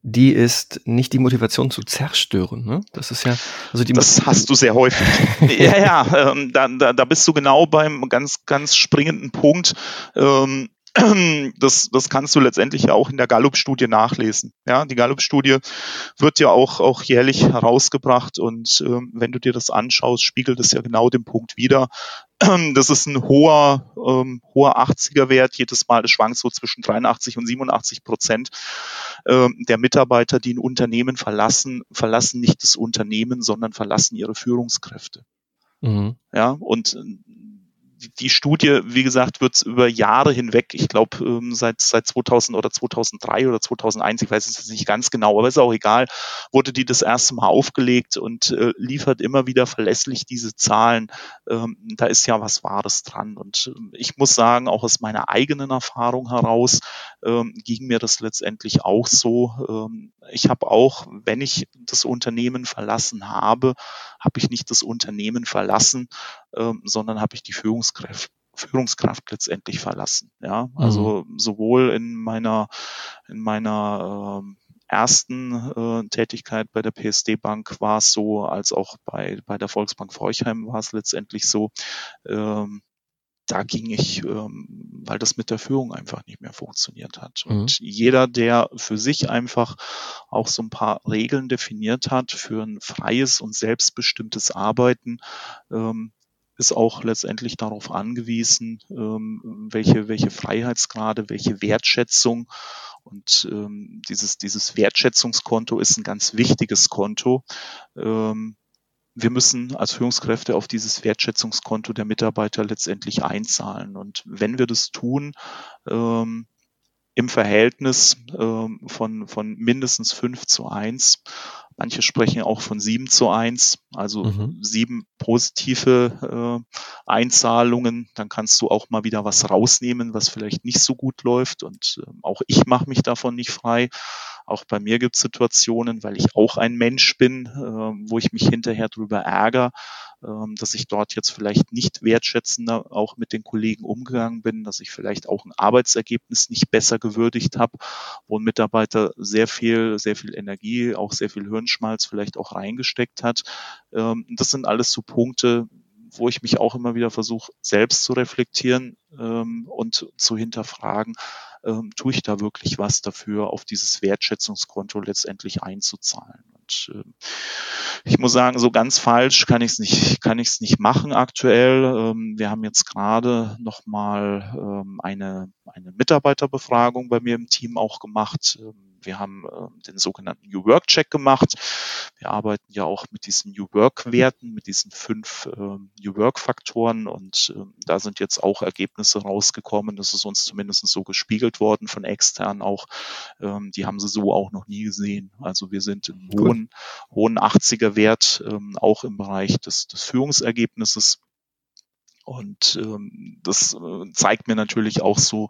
die ist nicht die Motivation zu zerstören. Ne? Das ist ja, also die. Das hast du sehr häufig. ja, ja, ähm, da, da, da bist du genau beim ganz, ganz springenden Punkt. Ähm, das, das kannst du letztendlich ja auch in der Gallup-Studie nachlesen. Ja, die Gallup-Studie wird ja auch, auch jährlich herausgebracht und ähm, wenn du dir das anschaust, spiegelt es ja genau den Punkt wider. Das ist ein hoher, ähm, hoher 80er-Wert. Jedes Mal, es schwankt so zwischen 83 und 87 Prozent ähm, der Mitarbeiter, die ein Unternehmen verlassen, verlassen nicht das Unternehmen, sondern verlassen ihre Führungskräfte. Mhm. Ja, und die Studie, wie gesagt, wird über Jahre hinweg, ich glaube ähm, seit, seit 2000 oder 2003 oder 2001, ich weiß es jetzt nicht ganz genau, aber ist auch egal, wurde die das erste Mal aufgelegt und äh, liefert immer wieder verlässlich diese Zahlen. Ähm, da ist ja was Wahres dran. Und ähm, ich muss sagen, auch aus meiner eigenen Erfahrung heraus ähm, ging mir das letztendlich auch so. Ähm, ich habe auch, wenn ich das Unternehmen verlassen habe, habe ich nicht das Unternehmen verlassen, ähm, sondern habe ich die Führungskraft Führungskraft letztendlich verlassen. Ja, also mhm. sowohl in meiner in meiner ähm, ersten äh, Tätigkeit bei der PSD Bank war es so, als auch bei bei der Volksbank Forchheim war es letztendlich so. Ähm, da ging ich, ähm, weil das mit der Führung einfach nicht mehr funktioniert hat. Mhm. Und jeder, der für sich einfach auch so ein paar Regeln definiert hat für ein freies und selbstbestimmtes Arbeiten, ähm, ist auch letztendlich darauf angewiesen, ähm, welche, welche Freiheitsgrade, welche Wertschätzung und ähm, dieses, dieses Wertschätzungskonto ist ein ganz wichtiges Konto. Ähm, wir müssen als Führungskräfte auf dieses Wertschätzungskonto der Mitarbeiter letztendlich einzahlen. Und wenn wir das tun, ähm, im Verhältnis ähm, von, von mindestens fünf zu eins. Manche sprechen auch von sieben zu eins, also mhm. sieben positive äh, Einzahlungen. Dann kannst du auch mal wieder was rausnehmen, was vielleicht nicht so gut läuft. Und äh, auch ich mache mich davon nicht frei. Auch bei mir gibt es Situationen, weil ich auch ein Mensch bin, äh, wo ich mich hinterher drüber ärgere, dass ich dort jetzt vielleicht nicht wertschätzender auch mit den Kollegen umgegangen bin, dass ich vielleicht auch ein Arbeitsergebnis nicht besser gewürdigt habe, wo ein Mitarbeiter sehr viel, sehr viel Energie, auch sehr viel Hirnschmalz vielleicht auch reingesteckt hat. Ähm, das sind alles so Punkte, wo ich mich auch immer wieder versuche, selbst zu reflektieren ähm, und zu hinterfragen, ähm, tue ich da wirklich was dafür, auf dieses Wertschätzungskonto letztendlich einzuzahlen. Und äh, ich muss sagen, so ganz falsch kann ich es nicht, kann ich es nicht machen aktuell. Ähm, wir haben jetzt gerade noch mal ähm, eine eine Mitarbeiterbefragung bei mir im Team auch gemacht. Ähm, wir haben äh, den sogenannten New Work Check gemacht. Wir arbeiten ja auch mit diesen New Work Werten, mit diesen fünf äh, New Work Faktoren und äh, da sind jetzt auch Ergebnisse rausgekommen. Das ist uns zumindest so gespiegelt worden von extern auch. Ähm, die haben sie so auch noch nie gesehen. Also wir sind im hohen, hohen 80er Wert, ähm, auch im Bereich des, des Führungsergebnisses. Und ähm, das äh, zeigt mir natürlich auch so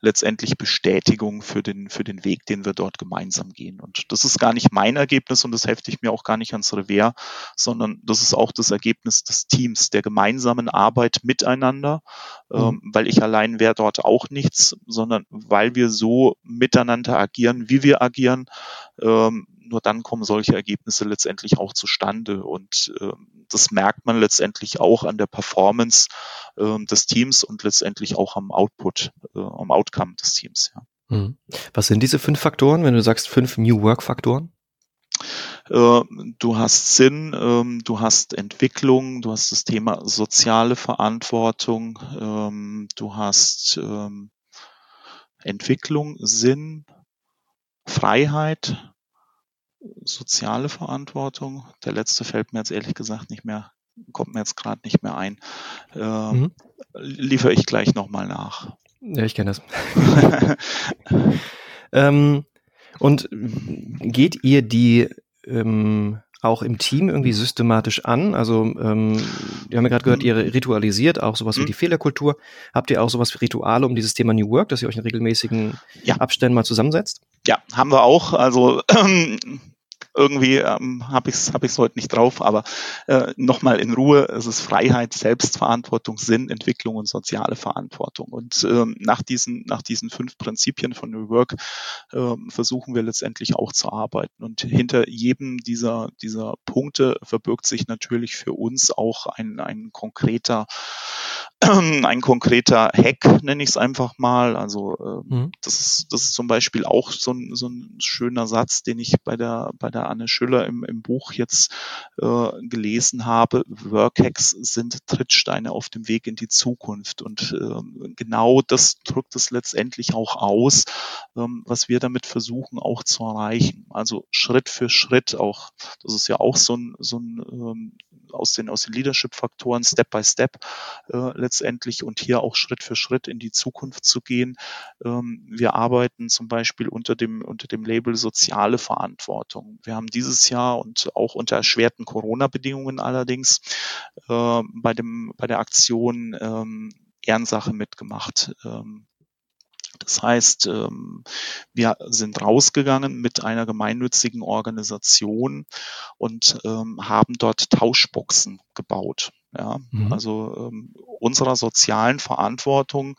letztendlich Bestätigung für den, für den Weg, den wir dort gemeinsam gehen. Und das ist gar nicht mein Ergebnis und das hefte ich mir auch gar nicht ans Revers, sondern das ist auch das Ergebnis des Teams, der gemeinsamen Arbeit miteinander, mhm. ähm, weil ich allein wäre dort auch nichts, sondern weil wir so miteinander agieren, wie wir agieren, ähm, nur dann kommen solche Ergebnisse letztendlich auch zustande. Und äh, das merkt man letztendlich auch an der Performance äh, des Teams und letztendlich auch am Output, äh, am Outcome des Teams. Ja. Hm. Was sind diese fünf Faktoren, wenn du sagst fünf New Work Faktoren? Äh, du hast Sinn, ähm, du hast Entwicklung, du hast das Thema soziale Verantwortung, ähm, du hast ähm, Entwicklung, Sinn, Freiheit, soziale Verantwortung. Der letzte fällt mir jetzt ehrlich gesagt nicht mehr, kommt mir jetzt gerade nicht mehr ein. Ähm, mhm. Liefere ich gleich nochmal nach. Ja, ich kenne das. ähm, und geht ihr die ähm, auch im Team irgendwie systematisch an? Also ähm, wir haben ja gerade gehört, ihr ritualisiert auch sowas mhm. wie die Fehlerkultur. Habt ihr auch sowas wie Rituale um dieses Thema New Work, dass ihr euch in regelmäßigen ja. Abständen mal zusammensetzt? Ja, haben wir auch. Also irgendwie ähm, habe ich es hab ich's heute nicht drauf, aber äh, nochmal in Ruhe, es ist Freiheit, Selbstverantwortung, Sinn, Entwicklung und soziale Verantwortung. Und ähm, nach, diesen, nach diesen fünf Prinzipien von New Work ähm, versuchen wir letztendlich auch zu arbeiten. Und hinter jedem dieser, dieser Punkte verbirgt sich natürlich für uns auch ein, ein konkreter ein konkreter Hack, nenne ich es einfach mal. Also äh, mhm. das, ist, das ist zum Beispiel auch so ein, so ein schöner Satz, den ich bei der, bei der Anne Schüller im, im Buch jetzt äh, gelesen habe. Workhacks sind Trittsteine auf dem Weg in die Zukunft. Und äh, genau das drückt es letztendlich auch aus, ähm, was wir damit versuchen auch zu erreichen. Also Schritt für Schritt auch, das ist ja auch so ein, so ein ähm, aus den, aus den Leadership-Faktoren Step by Step äh, letztendlich und hier auch Schritt für Schritt in die Zukunft zu gehen. Ähm, wir arbeiten zum Beispiel unter dem, unter dem Label soziale Verantwortung. Wir haben dieses Jahr und auch unter erschwerten Corona-Bedingungen allerdings äh, bei, dem, bei der Aktion ähm, Ehrensache mitgemacht. Ähm, das heißt, ähm, wir sind rausgegangen mit einer gemeinnützigen Organisation und ähm, haben dort Tauschboxen gebaut. Ja, mhm. also ähm, unserer sozialen Verantwortung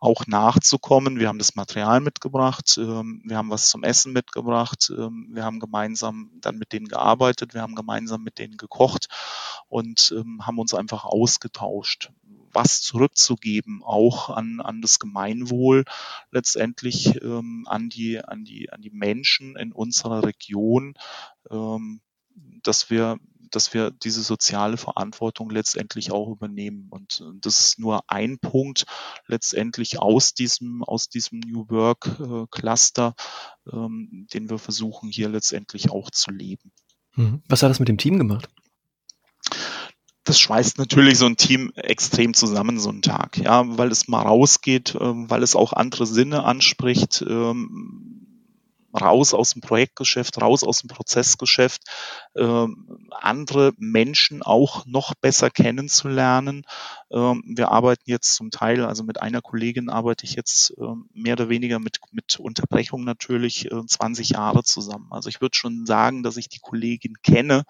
auch nachzukommen. Wir haben das Material mitgebracht, ähm, wir haben was zum Essen mitgebracht, ähm, wir haben gemeinsam dann mit denen gearbeitet, wir haben gemeinsam mit denen gekocht und ähm, haben uns einfach ausgetauscht was zurückzugeben, auch an, an das Gemeinwohl, letztendlich ähm, an, die, an, die, an die Menschen in unserer Region, ähm, dass wir dass wir diese soziale Verantwortung letztendlich auch übernehmen. Und das ist nur ein Punkt letztendlich aus diesem, aus diesem New Work äh, Cluster, ähm, den wir versuchen hier letztendlich auch zu leben. Mhm. Was hat das mit dem Team gemacht? das schweißt natürlich so ein Team extrem zusammen, so ein Tag, ja, weil es mal rausgeht, ähm, weil es auch andere Sinne anspricht, ähm, raus aus dem Projektgeschäft, raus aus dem Prozessgeschäft, ähm, andere Menschen auch noch besser kennenzulernen. wir arbeiten jetzt zum Teil, also mit einer Kollegin arbeite ich jetzt mehr oder weniger mit, mit Unterbrechung natürlich 20 äh, Jahre zusammen. Also ich würde schon sagen, dass ich die Kollegin kenne,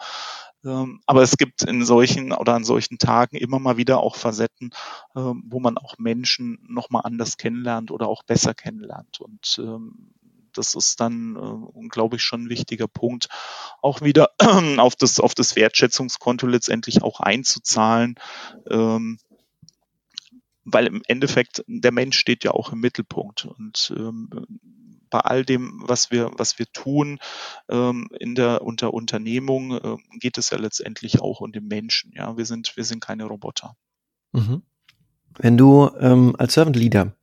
ähm, aber es gibt in solchen oder an solchen Tagen immer mal wieder auch Facetten, ähm, wo man auch Menschen nochmal anders kennenlernt oder auch besser kennenlernt. Und ähm, das ist dann, äh, glaube ich, schon ein wichtiger Punkt, auch wieder auf das, auf das Wertschätzungskonto letztendlich auch einzuzahlen. weil im Endeffekt der Mensch steht ja auch im Mittelpunkt und bei all dem, was wir, was wir tun ähm, in der unter Unternehmung, äh, geht es ja letztendlich auch um den Menschen. Ja, wir sind, wir sind keine Roboter. Mhm. Wenn du ähm, als Servant Leader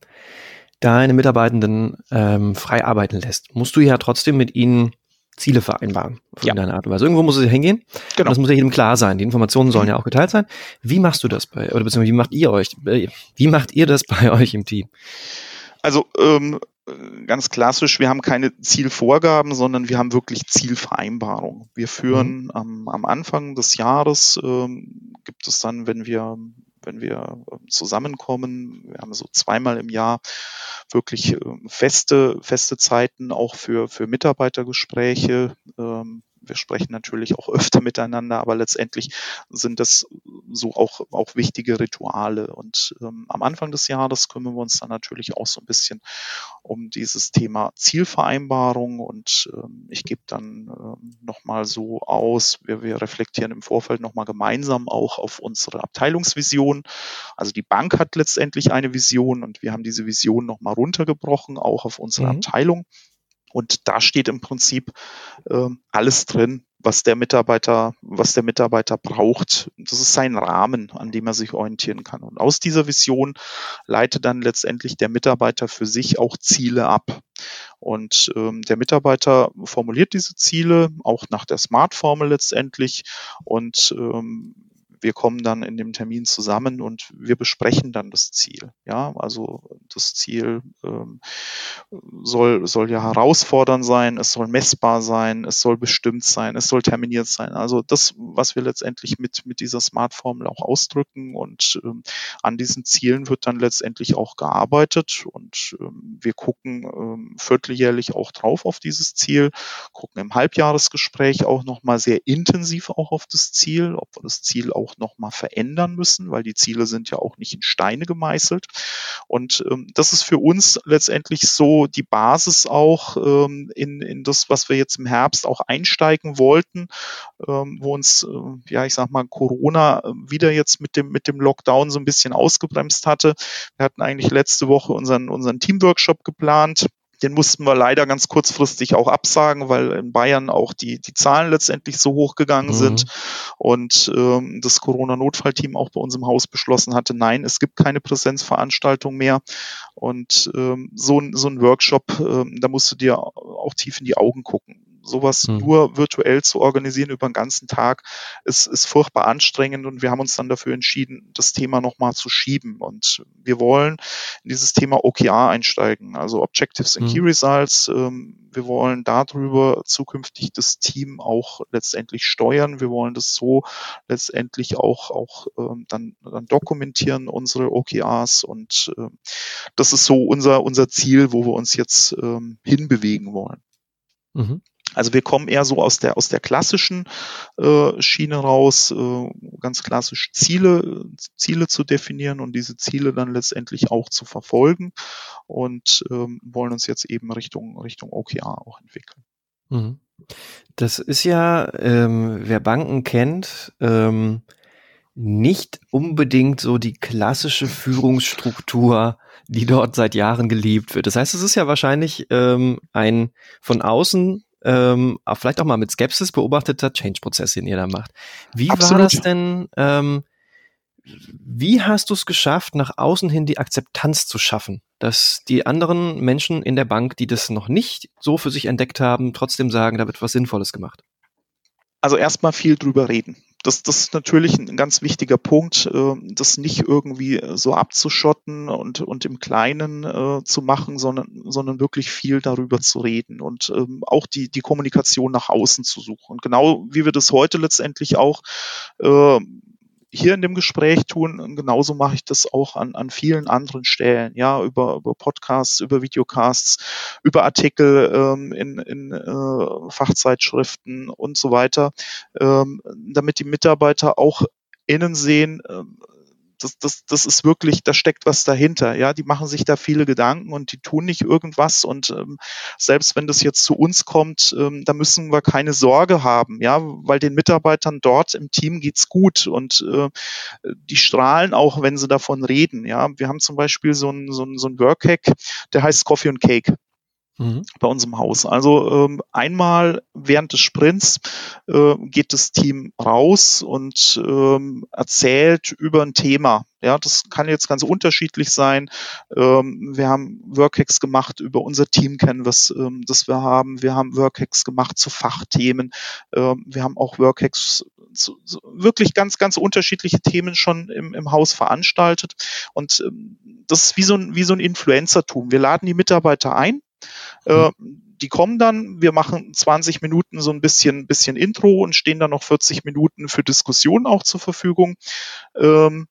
deine Mitarbeitenden ähm, frei arbeiten lässt, musst du ja trotzdem mit ihnen Ziele vereinbaren. Auf ja. Art und Weise. Irgendwo muss es hingehen. Genau. Und das muss ja jedem klar sein. Die Informationen sollen mhm. ja auch geteilt sein. Wie machst du das bei, oder beziehungsweise wie macht ihr euch, äh, wie macht ihr das bei euch im Team? Also ähm, ganz klassisch, wir haben keine Zielvorgaben, sondern wir haben wirklich Zielvereinbarungen. Wir führen mhm. am, am Anfang des Jahres, ähm, gibt es dann, wenn wir wenn wir ähm, zusammenkommen. Wir haben so zweimal im Jahr wirklich ähm, feste, feste Zeiten auch für, für Mitarbeitergespräche. Ähm, wir sprechen natürlich auch öfter miteinander, aber letztendlich sind das so auch, auch wichtige Rituale. Und ähm, am Anfang des Jahres kümmern wir uns dann natürlich auch so ein bisschen um dieses Thema Zielvereinbarung und ähm, ich gebe dann ähm, nochmal so aus, wir, wir reflektieren im Vorfeld nochmal gemeinsam auch auf unsere Abteilungsvision. Also die Bank hat letztendlich eine Vision und wir haben diese Vision nochmal runtergebrochen, auch auf unsere mhm. Abteilung. Und da steht im Prinzip äh, alles drin, was der Mitarbeiter, was der Mitarbeiter braucht. Das ist sein Rahmen, an dem er sich orientieren kann. Und aus dieser Vision leitet dann letztendlich der Mitarbeiter für sich auch Ziele ab. Und ähm, der Mitarbeiter formuliert diese Ziele auch nach der Smart-Formel letztendlich und ähm, wir kommen dann in dem Termin zusammen und wir besprechen dann das Ziel. Ja, also das Ziel ähm, soll, soll ja herausfordernd sein, es soll messbar sein, es soll bestimmt sein, es soll terminiert sein. Also das, was wir letztendlich mit, mit dieser Smart-Formel auch ausdrücken und ähm, an diesen Zielen wird dann letztendlich auch gearbeitet und ähm, wir gucken ähm, vierteljährlich auch drauf auf dieses Ziel, gucken im Halbjahresgespräch auch nochmal sehr intensiv auch auf das Ziel, ob wir das Ziel auch auch nochmal verändern müssen, weil die Ziele sind ja auch nicht in Steine gemeißelt. Und ähm, das ist für uns letztendlich so die Basis auch ähm, in, in das, was wir jetzt im Herbst auch einsteigen wollten, ähm, wo uns, äh, ja, ich sag mal, Corona äh, wieder jetzt mit dem, mit dem Lockdown so ein bisschen ausgebremst hatte. Wir hatten eigentlich letzte Woche unseren, unseren Teamworkshop geplant den mussten wir leider ganz kurzfristig auch absagen, weil in Bayern auch die, die Zahlen letztendlich so hoch gegangen mhm. sind und ähm, das Corona-Notfallteam auch bei uns im Haus beschlossen hatte, nein, es gibt keine Präsenzveranstaltung mehr. Und ähm, so, so ein Workshop, ähm, da musst du dir auch tief in die Augen gucken sowas hm. nur virtuell zu organisieren über den ganzen Tag, ist, ist furchtbar anstrengend und wir haben uns dann dafür entschieden, das Thema nochmal zu schieben. Und wir wollen in dieses Thema OKR einsteigen, also Objectives and hm. Key Results. Ähm, wir wollen darüber zukünftig das Team auch letztendlich steuern. Wir wollen das so letztendlich auch, auch ähm, dann, dann dokumentieren, unsere OKRs. Und ähm, das ist so unser, unser Ziel, wo wir uns jetzt hinbewegen wollen. Mhm. Also wir kommen eher so aus der aus der klassischen äh, Schiene raus, äh, ganz klassisch Ziele Ziele zu definieren und diese Ziele dann letztendlich auch zu verfolgen und ähm, wollen uns jetzt eben Richtung Richtung OKR auch entwickeln. Mhm. Das ist ja, ähm, wer Banken kennt, ähm, nicht unbedingt so die klassische Führungsstruktur, die dort seit Jahren geliebt wird. Das heißt, es ist ja wahrscheinlich ähm, ein von außen ähm, vielleicht auch mal mit Skepsis beobachteter Change-Prozess, den ihr da macht. Wie Absolut. war das denn? Ähm, wie hast du es geschafft, nach außen hin die Akzeptanz zu schaffen, dass die anderen Menschen in der Bank, die das noch nicht so für sich entdeckt haben, trotzdem sagen, da wird was Sinnvolles gemacht? Also erstmal viel drüber reden das, das ist natürlich ein ganz wichtiger Punkt, äh, das nicht irgendwie so abzuschotten und, und im Kleinen äh, zu machen, sondern, sondern wirklich viel darüber zu reden und ähm, auch die, die Kommunikation nach außen zu suchen. Und genau wie wir das heute letztendlich auch äh, hier in dem Gespräch tun. Und genauso mache ich das auch an, an vielen anderen Stellen, ja, über, über Podcasts, über Videocasts, über Artikel ähm, in, in äh, Fachzeitschriften und so weiter, ähm, damit die Mitarbeiter auch innen sehen, ähm, das, das, das ist wirklich, da steckt was dahinter. Ja, die machen sich da viele Gedanken und die tun nicht irgendwas. Und ähm, selbst wenn das jetzt zu uns kommt, ähm, da müssen wir keine Sorge haben, ja, weil den Mitarbeitern dort im Team geht's gut und äh, die strahlen auch, wenn sie davon reden. Ja, wir haben zum Beispiel so ein, so ein, so ein Workhack, der heißt Coffee und Cake. Mhm. bei unserem Haus. Also ähm, einmal während des Sprints äh, geht das Team raus und ähm, erzählt über ein Thema. Ja, das kann jetzt ganz unterschiedlich sein. Ähm, wir haben Workhacks gemacht über unser Team Canvas, ähm, das wir haben. Wir haben Workhacks gemacht zu Fachthemen. Ähm, wir haben auch Workhacks zu, zu wirklich ganz, ganz unterschiedliche Themen schon im, im Haus veranstaltet. Und ähm, das ist wie so ein, wie so ein Influencertum. Wir laden die Mitarbeiter ein äh, die kommen dann, wir machen 20 Minuten so ein bisschen, bisschen Intro und stehen dann noch 40 Minuten für Diskussionen auch zur Verfügung. Ähm,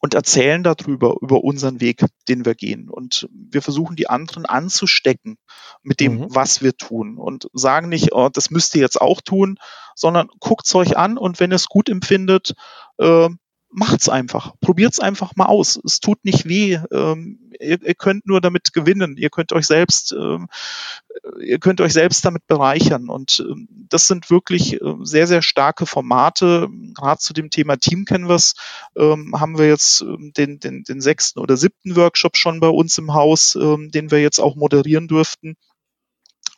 und erzählen darüber, über unseren Weg, den wir gehen. Und wir versuchen die anderen anzustecken mit dem, mhm. was wir tun und sagen nicht, oh, das müsst ihr jetzt auch tun, sondern guckt's euch an und wenn ihr es gut empfindet, äh, macht's einfach. Probiert's einfach mal aus. Es tut nicht weh. Ähm, ihr, ihr, könnt nur damit gewinnen. Ihr könnt euch selbst, ähm, ihr könnt euch selbst damit bereichern. Und ähm, das sind wirklich äh, sehr, sehr starke Formate. Gerade zu dem Thema Team Canvas ähm, haben wir jetzt ähm, den, den, den sechsten oder siebten Workshop schon bei uns im Haus, ähm, den wir jetzt auch moderieren durften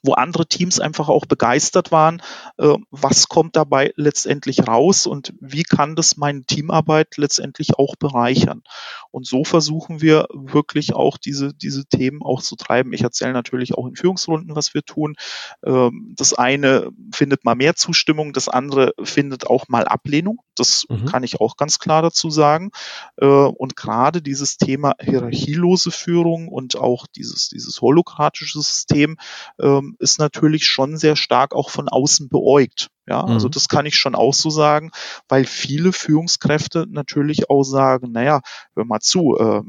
wo andere Teams einfach auch begeistert waren, äh, was kommt dabei letztendlich raus und wie kann das meine Teamarbeit letztendlich auch bereichern. Und so versuchen wir wirklich auch diese, diese Themen auch zu treiben. Ich erzähle natürlich auch in Führungsrunden, was wir tun. Ähm, das eine findet mal mehr Zustimmung, das andere findet auch mal Ablehnung. Das mhm. kann ich auch ganz klar dazu sagen. Äh, und gerade dieses Thema hierarchielose Führung und auch dieses, dieses holokratische System ähm, ist natürlich schon sehr stark auch von außen beäugt. Ja, also mhm. das kann ich schon auch so sagen, weil viele Führungskräfte natürlich auch sagen, naja, hör mal zu, äh,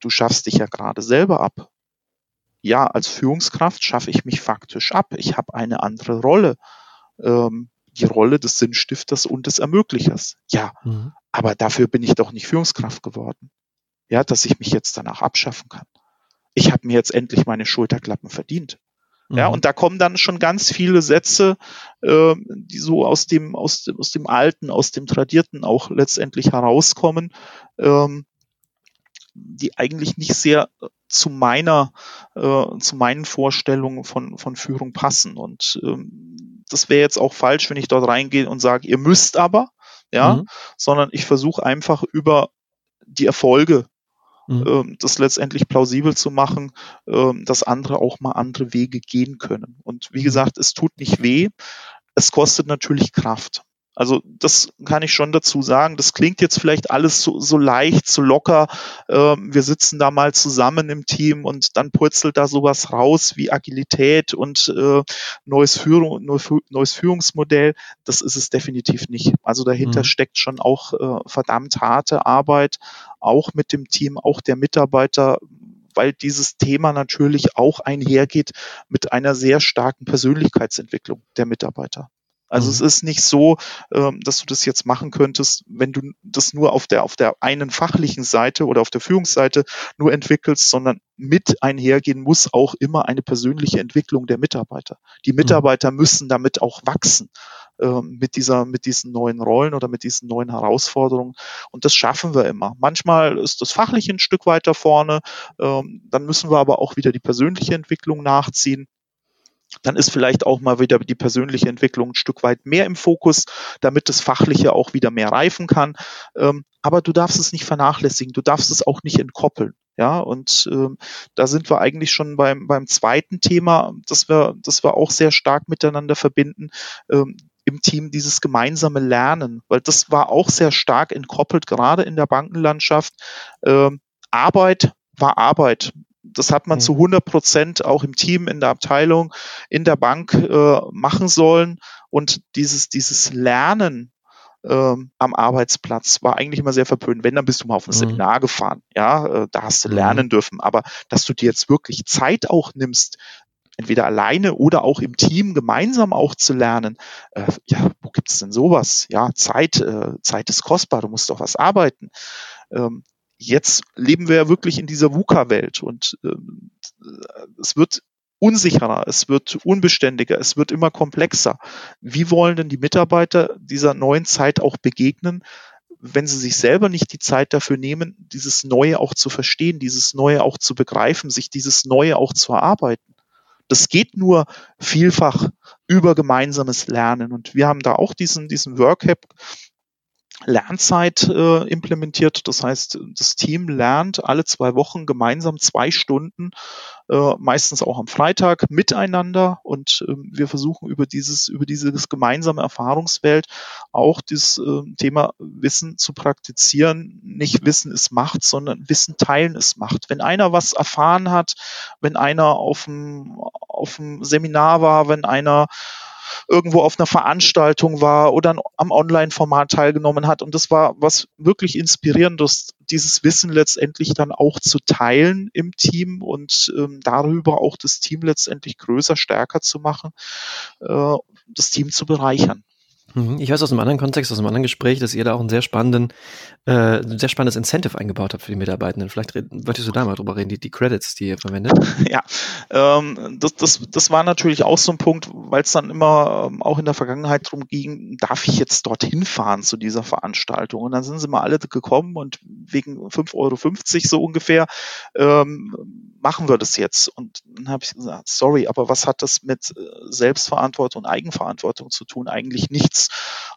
du schaffst dich ja gerade selber ab. Ja, als Führungskraft schaffe ich mich faktisch ab. Ich habe eine andere Rolle. Ähm, die Rolle des Sinnstifters und des Ermöglichers. Ja, mhm. aber dafür bin ich doch nicht Führungskraft geworden. Ja, dass ich mich jetzt danach abschaffen kann. Ich habe mir jetzt endlich meine Schulterklappen verdient. Ja, mhm. und da kommen dann schon ganz viele Sätze, äh, die so aus dem, aus dem, aus dem Alten, aus dem Tradierten auch letztendlich herauskommen, ähm, die eigentlich nicht sehr zu meiner, äh, zu meinen Vorstellungen von, von Führung passen. Und ähm, das wäre jetzt auch falsch, wenn ich dort reingehe und sage, ihr müsst aber, ja, mhm. sondern ich versuche einfach über die Erfolge mhm. ähm, das letztendlich plausibel zu machen, ähm, dass andere auch mal andere Wege gehen können. Und wie mhm. gesagt, es tut nicht weh, es kostet natürlich Kraft. Also das kann ich schon dazu sagen. Das klingt jetzt vielleicht alles so, so leicht, so locker. Ähm, wir sitzen da mal zusammen im Team und dann purzelt da sowas raus wie Agilität und äh, neues, Führung, neues Führungsmodell. Das ist es definitiv nicht. Also dahinter mhm. steckt schon auch äh, verdammt harte Arbeit, auch mit dem Team, auch der Mitarbeiter, weil dieses Thema natürlich auch einhergeht mit einer sehr starken Persönlichkeitsentwicklung der Mitarbeiter. Also mhm. es ist nicht so, ähm, dass du das jetzt machen könntest, wenn du das nur auf der, auf der einen fachlichen Seite oder auf der Führungsseite nur entwickelst, sondern mit einhergehen muss auch immer eine persönliche Entwicklung der Mitarbeiter. Die mhm. Mitarbeiter mhm. müssen damit auch wachsen ähm, mit dieser, mit diesen neuen Rollen oder mit diesen neuen Herausforderungen. Und das schaffen wir immer. Manchmal ist das fachliche ein Stück weiter vorne. Ähm, dann müssen wir aber auch wieder die persönliche Entwicklung nachziehen dann ist vielleicht auch mal wieder die persönliche Entwicklung ein Stück weit mehr im Fokus, damit das Fachliche auch wieder mehr reifen kann. Ähm, aber du darfst es nicht vernachlässigen, du darfst es auch nicht entkoppeln. Ja, und ähm, da sind wir eigentlich schon beim, beim zweiten Thema, das wir, das wir auch sehr stark miteinander verbinden, ähm, im Team dieses gemeinsame Lernen, weil das war auch sehr stark entkoppelt, gerade in der Bankenlandschaft. Ähm, Arbeit war Arbeit das hat man mhm. zu 100 Prozent auch im Team, in der Abteilung, in der Bank äh, machen sollen. Und dieses, dieses Lernen ähm, am Arbeitsplatz war eigentlich immer sehr verpönt. Wenn, dann bist du mal auf ein mhm. Seminar gefahren. Ja, äh, da hast du mhm. lernen dürfen. Aber dass du dir jetzt wirklich Zeit auch nimmst, entweder alleine oder auch im Team gemeinsam auch zu lernen. Äh, ja, wo gibt es denn sowas? Ja, Zeit, äh, Zeit ist kostbar, du musst doch was arbeiten. Ähm, jetzt leben wir ja wirklich in dieser VUCA-Welt und äh, es wird unsicherer, es wird unbeständiger, es wird immer komplexer. Wie wollen denn die Mitarbeiter dieser neuen Zeit auch begegnen, wenn sie sich selber nicht die Zeit dafür nehmen, dieses Neue auch zu verstehen, dieses Neue auch zu begreifen, sich dieses Neue auch zu erarbeiten. Das geht nur vielfach über gemeinsames Lernen. Und wir haben da auch diesen, diesen Workcap Lernzeit äh, implementiert. Das heißt, das Team lernt alle zwei Wochen gemeinsam zwei Stunden, äh, meistens auch am Freitag miteinander. Und äh, wir versuchen über dieses, über dieses gemeinsame Erfahrungswelt auch das äh, Thema Wissen zu praktizieren. Nicht Wissen ist Macht, sondern Wissen teilen ist Macht. Wenn einer was erfahren hat, wenn einer auf dem, auf dem Seminar war, wenn einer irgendwo auf einer Veranstaltung war oder am Online-Format teilgenommen hat. Und das war was wirklich inspirierendes, dieses Wissen letztendlich dann auch zu teilen im Team und ähm, darüber auch das Team letztendlich größer, stärker zu machen, äh, das Team zu bereichern. Mhm. Ich weiß aus einem anderen Kontext, aus einem anderen Gespräch, dass ihr da auch einen sehr spannenden, äh, ein sehr spannendes Incentive eingebaut habt für die Mitarbeitenden. Vielleicht wolltest du da mal drüber reden, die, die Credits, die ihr verwendet. Ja, ähm, das, das, das war natürlich auch so ein Punkt, weil es dann immer ähm, auch in der Vergangenheit darum ging, darf ich jetzt dorthin fahren zu dieser Veranstaltung? Und dann sind sie mal alle gekommen und wegen 5,50 Euro so ungefähr ähm, machen wir das jetzt. Und dann habe ich gesagt, sorry, aber was hat das mit äh, Selbstverantwortung und Eigenverantwortung zu tun? Eigentlich nichts.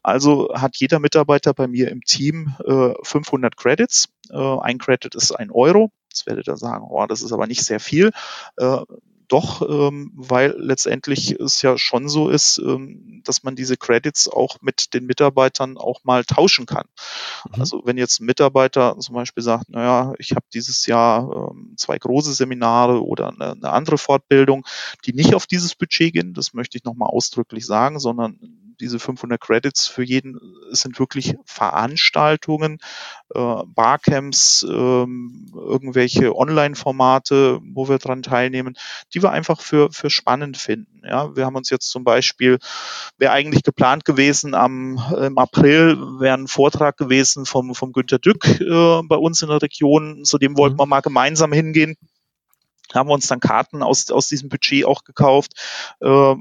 Also hat jeder Mitarbeiter bei mir im Team äh, 500 Credits. Äh, ein Credit ist ein Euro. Jetzt werdet ihr sagen, oh, das ist aber nicht sehr viel. Äh, doch, ähm, weil letztendlich es ja schon so ist, ähm, dass man diese Credits auch mit den Mitarbeitern auch mal tauschen kann. Mhm. Also wenn jetzt ein Mitarbeiter zum Beispiel sagt, naja, ich habe dieses Jahr ähm, zwei große Seminare oder eine, eine andere Fortbildung, die nicht auf dieses Budget gehen, das möchte ich nochmal ausdrücklich sagen, sondern diese 500 Credits für jeden sind wirklich Veranstaltungen, äh, Barcamps, äh, irgendwelche Online-Formate, wo wir dran teilnehmen, die wir einfach für, für spannend finden. Ja, wir haben uns jetzt zum Beispiel, wäre eigentlich geplant gewesen, am, im April wäre ein Vortrag gewesen vom, vom Günter Dück äh, bei uns in der Region, zu dem wollten mhm. wir mal gemeinsam hingehen haben wir uns dann Karten aus, aus diesem Budget auch gekauft. Äh,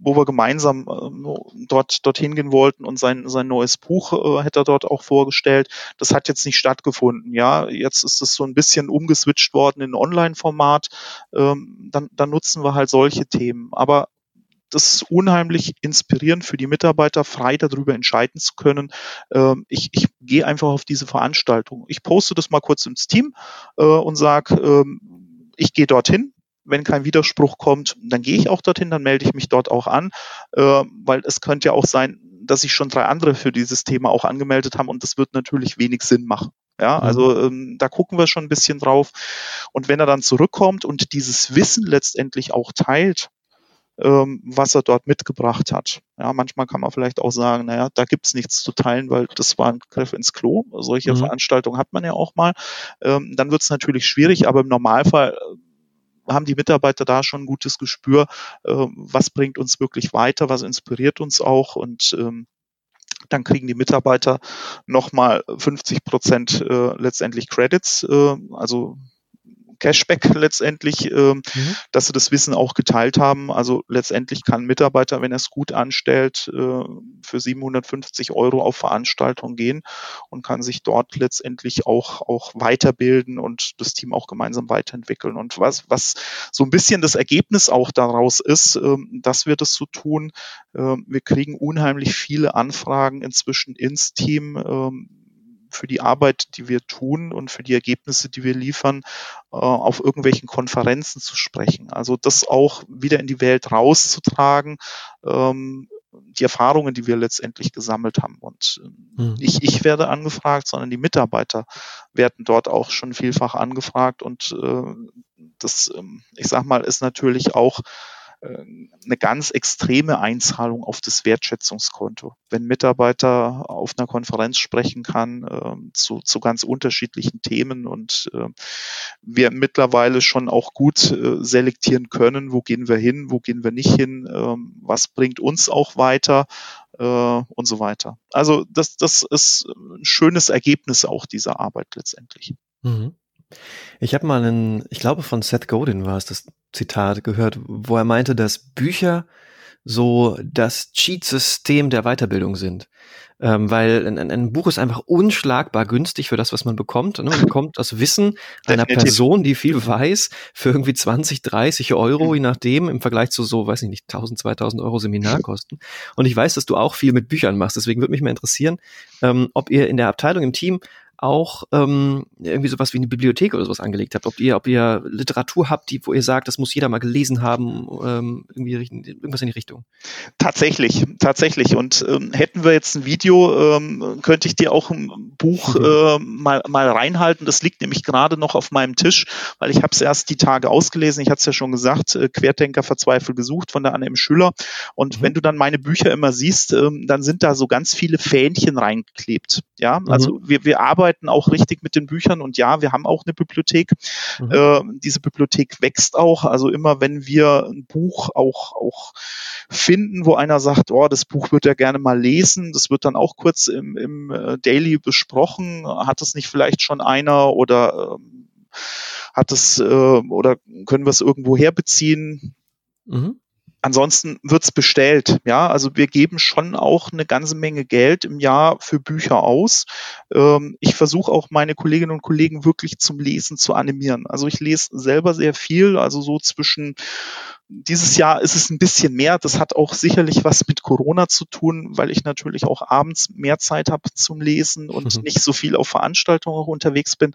wo wir gemeinsam äh, dort dorthin gehen wollten und sein sein neues Buch äh, hätte er dort auch vorgestellt. Das hat jetzt nicht stattgefunden. Ja, jetzt ist es so ein bisschen umgeswitcht worden in Online-Format. Ähm, dann, dann nutzen wir halt solche Themen. Aber das ist unheimlich inspirierend für die Mitarbeiter, frei darüber entscheiden zu können. Ähm, ich, ich gehe einfach auf diese Veranstaltung. Ich poste das mal kurz ins Team äh, und sage, ähm, ich gehe dorthin, wenn kein Widerspruch kommt, dann gehe ich auch dorthin, dann melde ich mich dort auch an, äh, weil es könnte ja auch sein, dass sich schon drei andere für dieses Thema auch angemeldet haben und das wird natürlich wenig Sinn machen. Ja, mhm. also ähm, da gucken wir schon ein bisschen drauf. Und wenn er dann zurückkommt und dieses Wissen letztendlich auch teilt, ähm, was er dort mitgebracht hat. Ja, manchmal kann man vielleicht auch sagen, naja, da gibt's nichts zu teilen, weil das war ein Griff ins Klo. Solche mhm. Veranstaltungen hat man ja auch mal. Ähm, dann wird's natürlich schwierig, aber im Normalfall haben die Mitarbeiter da schon ein gutes Gespür, äh, was bringt uns wirklich weiter, was inspiriert uns auch und ähm, dann kriegen die Mitarbeiter nochmal 50 Prozent äh, letztendlich Credits, äh, also Cashback letztendlich, äh, mhm. dass sie das Wissen auch geteilt haben. Also letztendlich kann ein Mitarbeiter, wenn er es gut anstellt, äh, für 750 Euro auf Veranstaltung gehen und kann sich dort letztendlich auch, auch weiterbilden und das Team auch gemeinsam weiterentwickeln. Und was, was so ein bisschen das Ergebnis auch daraus ist, äh, dass wir das so tun, äh, wir kriegen unheimlich viele Anfragen inzwischen ins Team, ähm, für die Arbeit, die wir tun und für die Ergebnisse, die wir liefern, äh, auf irgendwelchen Konferenzen zu sprechen. Also das auch wieder in die Welt rauszutragen, ähm, die Erfahrungen, die wir letztendlich gesammelt haben. Und nicht ich werde angefragt, sondern die Mitarbeiter werden dort auch schon vielfach angefragt. Und äh, das, ähm, ich sag mal, ist natürlich auch eine ganz extreme Einzahlung auf das Wertschätzungskonto. Wenn Mitarbeiter auf einer Konferenz sprechen kann äh, zu, zu ganz unterschiedlichen Themen und äh, wir mittlerweile schon auch gut äh, selektieren können, wo gehen wir hin, wo gehen wir nicht hin, ähm, was bringt uns auch weiter äh, und so weiter. Also das, das ist ein schönes Ergebnis auch dieser Arbeit letztendlich. Mhm. Ich habe mal einen, ich glaube von Seth Godin war es, das Zitat gehört, wo er meinte, dass Bücher so das Cheat-System der Weiterbildung sind. Ähm, weil ein, ein, Buch ist einfach unschlagbar günstig für das, was man bekommt. Ne? Man bekommt das Wissen einer Person, die viel weiß, für irgendwie 20, 30 Euro, je nachdem, im Vergleich zu so, weiß ich nicht, 1000, 2000 Euro Seminarkosten. Und ich weiß, dass du auch viel mit Büchern machst. Deswegen würde mich mal interessieren, ähm, ob ihr in der Abteilung, im Team auch ähm, irgendwie sowas wie eine Bibliothek oder sowas angelegt habt, ob ihr, ob ihr Literatur habt, die, wo ihr sagt, das muss jeder mal gelesen haben, ähm, irgendwie irgendwas in die Richtung. Tatsächlich, tatsächlich. Und ähm, hätten wir jetzt ein Video, ähm, könnte ich dir auch ein Buch mhm. äh, mal, mal reinhalten. Das liegt nämlich gerade noch auf meinem Tisch, weil ich habe es erst die Tage ausgelesen. Ich hatte es ja schon gesagt, äh, Querdenker verzweifelt gesucht von der Anne M. Schüller. Und mhm. wenn du dann meine Bücher immer siehst, ähm, dann sind da so ganz viele Fähnchen reingeklebt. Ja, also mhm. wir, wir arbeiten arbeiten auch richtig mit den Büchern und ja, wir haben auch eine Bibliothek. Mhm. Äh, diese Bibliothek wächst auch. Also immer wenn wir ein Buch auch, auch finden, wo einer sagt, oh, das Buch wird er gerne mal lesen, das wird dann auch kurz im, im äh, Daily besprochen. Hat es nicht vielleicht schon einer oder ähm, hat es äh, oder können wir es irgendwo herbeziehen? Mhm. Ansonsten wird's bestellt. Ja, also wir geben schon auch eine ganze Menge Geld im Jahr für Bücher aus. Ähm, ich versuche auch meine Kolleginnen und Kollegen wirklich zum Lesen zu animieren. Also ich lese selber sehr viel, also so zwischen dieses Jahr ist es ein bisschen mehr. Das hat auch sicherlich was mit Corona zu tun, weil ich natürlich auch abends mehr Zeit habe zum Lesen und mhm. nicht so viel auf Veranstaltungen auch unterwegs bin.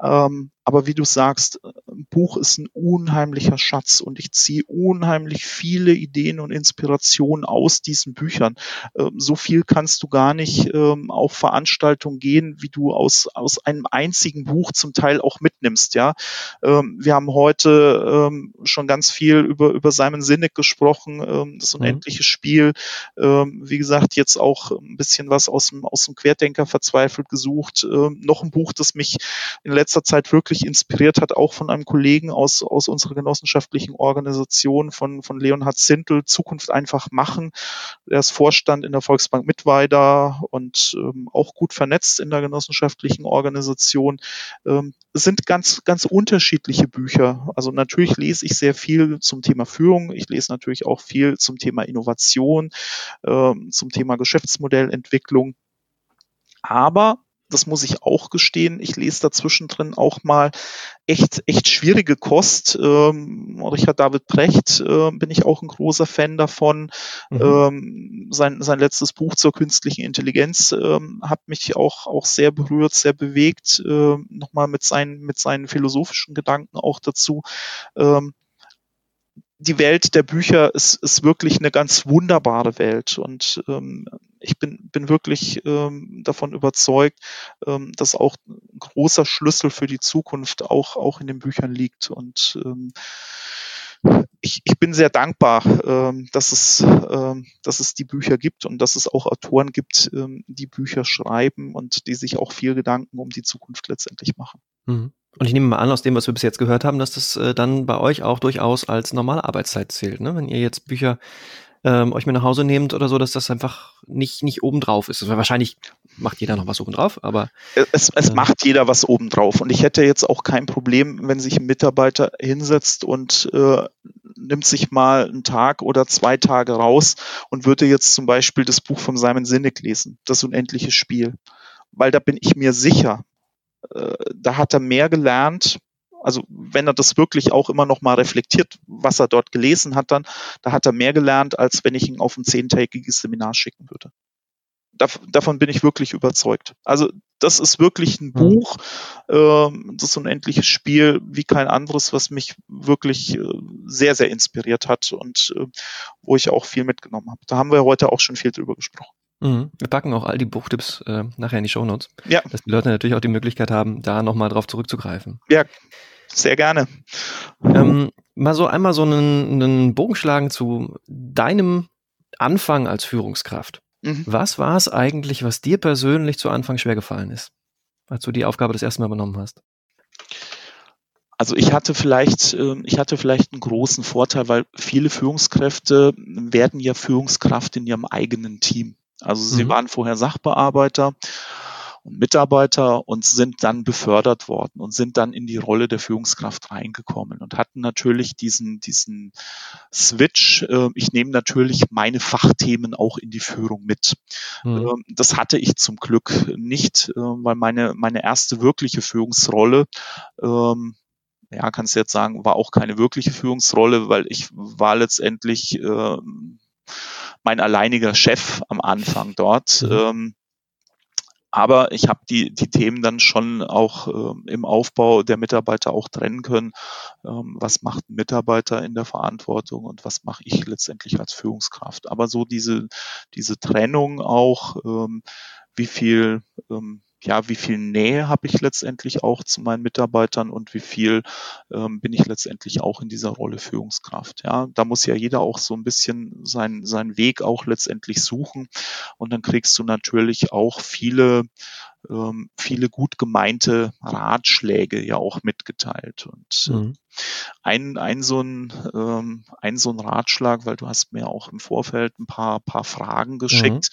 Ähm, aber wie du sagst, ein Buch ist ein unheimlicher Schatz und ich ziehe unheimlich viele Ideen und Inspirationen aus diesen Büchern. Ähm, so viel kannst du gar nicht ähm, auf Veranstaltungen gehen, wie du aus, aus einem einzigen Buch zum Teil auch mitnimmst. Ja, ähm, wir haben heute ähm, schon ganz viel über, über Simon Sinek gesprochen, ähm, das mhm. unendliche mhm. Spiel. Ähm, wie gesagt, jetzt auch ein bisschen was aus dem, aus dem Querdenker verzweifelt gesucht. noch ein Buch, das mich in letzter Zeit wirklich wirklich inspiriert hat, auch von einem Kollegen aus, aus unserer genossenschaftlichen Organisation, von, von Leonhard Zintel, Zukunft einfach machen. Er ist Vorstand in der Volksbank Mittweida und ähm, auch gut vernetzt in der genossenschaftlichen Organisation. Ähm, es sind ganz, ganz unterschiedliche Bücher. Also natürlich lese ich sehr viel zum Thema Führung. Ich lese natürlich auch viel zum Thema Innovation, ähm, zum Thema Geschäftsmodellentwicklung. Aber das muss ich auch gestehen. Ich lese dazwischen drin auch mal echt, echt schwierige Kost. Ähm, Richard David Brecht äh, bin ich auch ein großer Fan davon. Mhm. Ähm, sein, sein letztes Buch zur künstlichen Intelligenz ähm, hat mich auch, auch sehr berührt, sehr bewegt. Äh, Nochmal mit seinen, mit seinen philosophischen Gedanken auch dazu. Ähm, die Welt der Bücher ist, ist wirklich eine ganz wunderbare Welt und ähm, ich bin, bin wirklich ähm, davon überzeugt, ähm, dass auch ein großer Schlüssel für die Zukunft auch, auch in den Büchern liegt und ähm, ich, ich bin sehr dankbar, ähm, dass, es, ähm, dass es die Bücher gibt und dass es auch Autoren gibt, ähm, die Bücher schreiben und die sich auch viel Gedanken um die Zukunft letztendlich machen. Mhm. Und ich nehme mal an, aus dem, was wir bis jetzt gehört haben, dass das äh, dann bei euch auch durchaus als normale Arbeitszeit zählt. Ne? Wenn ihr jetzt Bücher ähm, euch mit nach Hause nehmt oder so, dass das einfach nicht, nicht obendrauf ist. Also wahrscheinlich macht jeder noch was obendrauf, aber. Es, es äh, macht jeder was obendrauf. Und ich hätte jetzt auch kein Problem, wenn sich ein Mitarbeiter hinsetzt und äh, nimmt sich mal einen Tag oder zwei Tage raus und würde jetzt zum Beispiel das Buch von Simon Sinek lesen, das unendliche Spiel. Weil da bin ich mir sicher, äh, da hat er mehr gelernt. Also wenn er das wirklich auch immer noch mal reflektiert, was er dort gelesen hat, dann, da hat er mehr gelernt, als wenn ich ihn auf ein zehntägiges Seminar schicken würde. Dav davon bin ich wirklich überzeugt. Also das ist wirklich ein mhm. Buch, äh, das unendliche Spiel wie kein anderes, was mich wirklich äh, sehr, sehr inspiriert hat und äh, wo ich auch viel mitgenommen habe. Da haben wir heute auch schon viel drüber gesprochen. Mhm. Wir packen auch all die Buchtipps äh, nachher in die Show Notes. Ja. Dass die Leute natürlich auch die Möglichkeit haben, da nochmal drauf zurückzugreifen. Ja, sehr gerne. Ähm, mal so einmal so einen, einen Bogen schlagen zu deinem Anfang als Führungskraft. Mhm. Was war es eigentlich, was dir persönlich zu Anfang schwer gefallen ist, als du die Aufgabe das erste Mal übernommen hast? Also ich hatte vielleicht, ähm, ich hatte vielleicht einen großen Vorteil, weil viele Führungskräfte werden ja Führungskraft in ihrem eigenen Team. Also sie mhm. waren vorher Sachbearbeiter und Mitarbeiter und sind dann befördert worden und sind dann in die Rolle der Führungskraft reingekommen und hatten natürlich diesen, diesen Switch. Äh, ich nehme natürlich meine Fachthemen auch in die Führung mit. Mhm. Das hatte ich zum Glück nicht, äh, weil meine, meine erste wirkliche Führungsrolle ähm, ja, kannst du jetzt sagen, war auch keine wirkliche Führungsrolle, weil ich war letztendlich äh, mein alleiniger Chef am Anfang dort. Mhm. Ähm, aber ich habe die, die Themen dann schon auch äh, im Aufbau der Mitarbeiter auch trennen können. Ähm, was macht ein Mitarbeiter in der Verantwortung und was mache ich letztendlich als Führungskraft? Aber so diese, diese Trennung auch, ähm, wie viel ähm, ja, wie viel Nähe habe ich letztendlich auch zu meinen Mitarbeitern und wie viel ähm, bin ich letztendlich auch in dieser Rolle Führungskraft. Ja, da muss ja jeder auch so ein bisschen sein, seinen Weg auch letztendlich suchen und dann kriegst du natürlich auch viele ähm, viele gut gemeinte Ratschläge ja auch mitgeteilt. Und äh, mhm. ein, ein, so ein, ähm, ein so ein Ratschlag, weil du hast mir auch im Vorfeld ein paar, paar Fragen geschickt,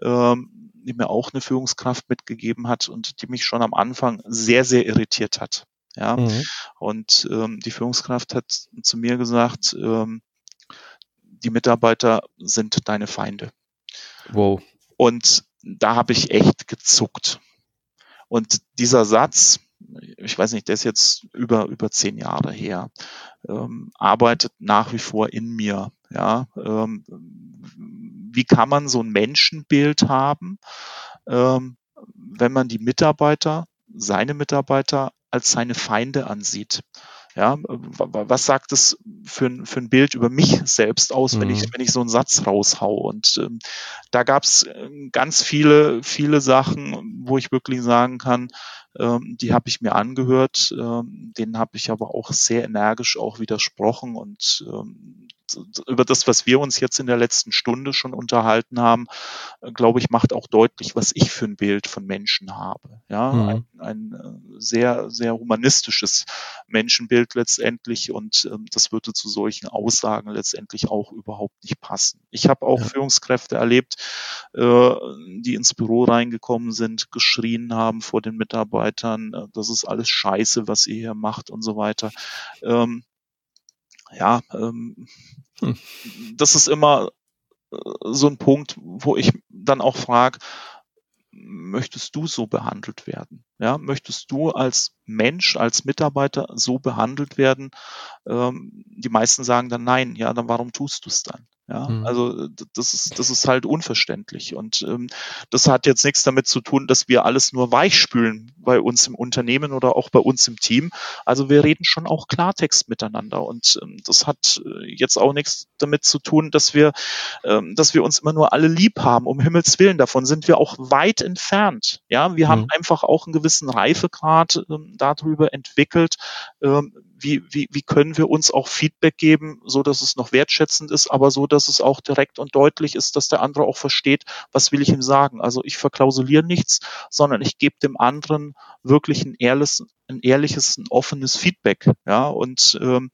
mhm. ähm, die mir auch eine Führungskraft mitgegeben hat und die mich schon am Anfang sehr, sehr irritiert hat. Ja, mhm. und ähm, die Führungskraft hat zu mir gesagt, ähm, die Mitarbeiter sind deine Feinde. Wow. Und da habe ich echt gezuckt. Und dieser Satz, ich weiß nicht, der ist jetzt über, über zehn Jahre her, ähm, arbeitet nach wie vor in mir. Ja, ähm, wie kann man so ein Menschenbild haben, ähm, wenn man die Mitarbeiter, seine Mitarbeiter als seine Feinde ansieht? Ja, was sagt es für ein, für ein Bild über mich selbst aus, mhm. wenn ich, mhm. wenn ich so einen Satz raushau? Und ähm, da gab es äh, ganz viele, viele Sachen, wo ich wirklich sagen kann, ähm, die habe ich mir angehört, ähm, denen habe ich aber auch sehr energisch auch widersprochen und ähm, über das, was wir uns jetzt in der letzten Stunde schon unterhalten haben, glaube ich, macht auch deutlich, was ich für ein Bild von Menschen habe. Ja, mhm. ein, ein, äh, sehr, sehr humanistisches Menschenbild letztendlich und ähm, das würde zu solchen Aussagen letztendlich auch überhaupt nicht passen. Ich habe auch ja. Führungskräfte erlebt, äh, die ins Büro reingekommen sind, geschrien haben vor den Mitarbeitern, äh, das ist alles Scheiße, was ihr hier macht und so weiter. Ähm, ja, ähm, hm. das ist immer äh, so ein Punkt, wo ich dann auch frage, möchtest du so behandelt werden? Ja, möchtest du als Mensch, als Mitarbeiter so behandelt werden? Ähm, die meisten sagen dann nein. Ja, dann warum tust du es dann? Ja, mhm. also das ist, das ist halt unverständlich. Und ähm, das hat jetzt nichts damit zu tun, dass wir alles nur weichspülen bei uns im Unternehmen oder auch bei uns im Team. Also wir reden schon auch Klartext miteinander. Und ähm, das hat äh, jetzt auch nichts damit zu tun, dass wir, ähm, dass wir uns immer nur alle lieb haben. Um Himmels Willen, davon sind wir auch weit entfernt. Ja, wir mhm. haben einfach auch einen gewissen Reifegrad ähm, darüber entwickelt, ähm, wie, wie, wie können wir uns auch Feedback geben, so dass es noch wertschätzend ist, aber so, dass es auch direkt und deutlich ist, dass der andere auch versteht, was will ich ihm sagen. Also ich verklausuliere nichts, sondern ich gebe dem anderen wirklich ein ehrliches, ein ehrliches, ein offenes Feedback. Ja, und ähm,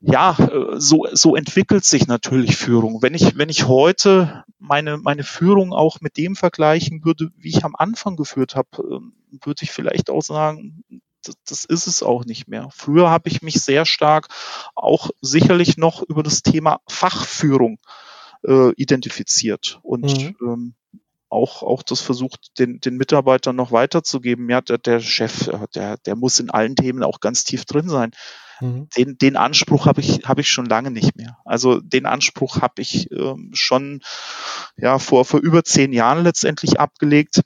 ja, so, so entwickelt sich natürlich Führung. Wenn ich, wenn ich heute meine, meine Führung auch mit dem vergleichen würde, wie ich am Anfang geführt habe, ähm, würde ich vielleicht auch sagen, das, ist es auch nicht mehr. Früher habe ich mich sehr stark auch sicherlich noch über das Thema Fachführung äh, identifiziert und mhm. ähm, auch, auch das versucht, den, den Mitarbeitern noch weiterzugeben. Ja, der, der Chef, äh, der, der muss in allen Themen auch ganz tief drin sein. Mhm. Den, den Anspruch habe ich, habe ich schon lange nicht mehr. Also den Anspruch habe ich ähm, schon ja vor, vor über zehn Jahren letztendlich abgelegt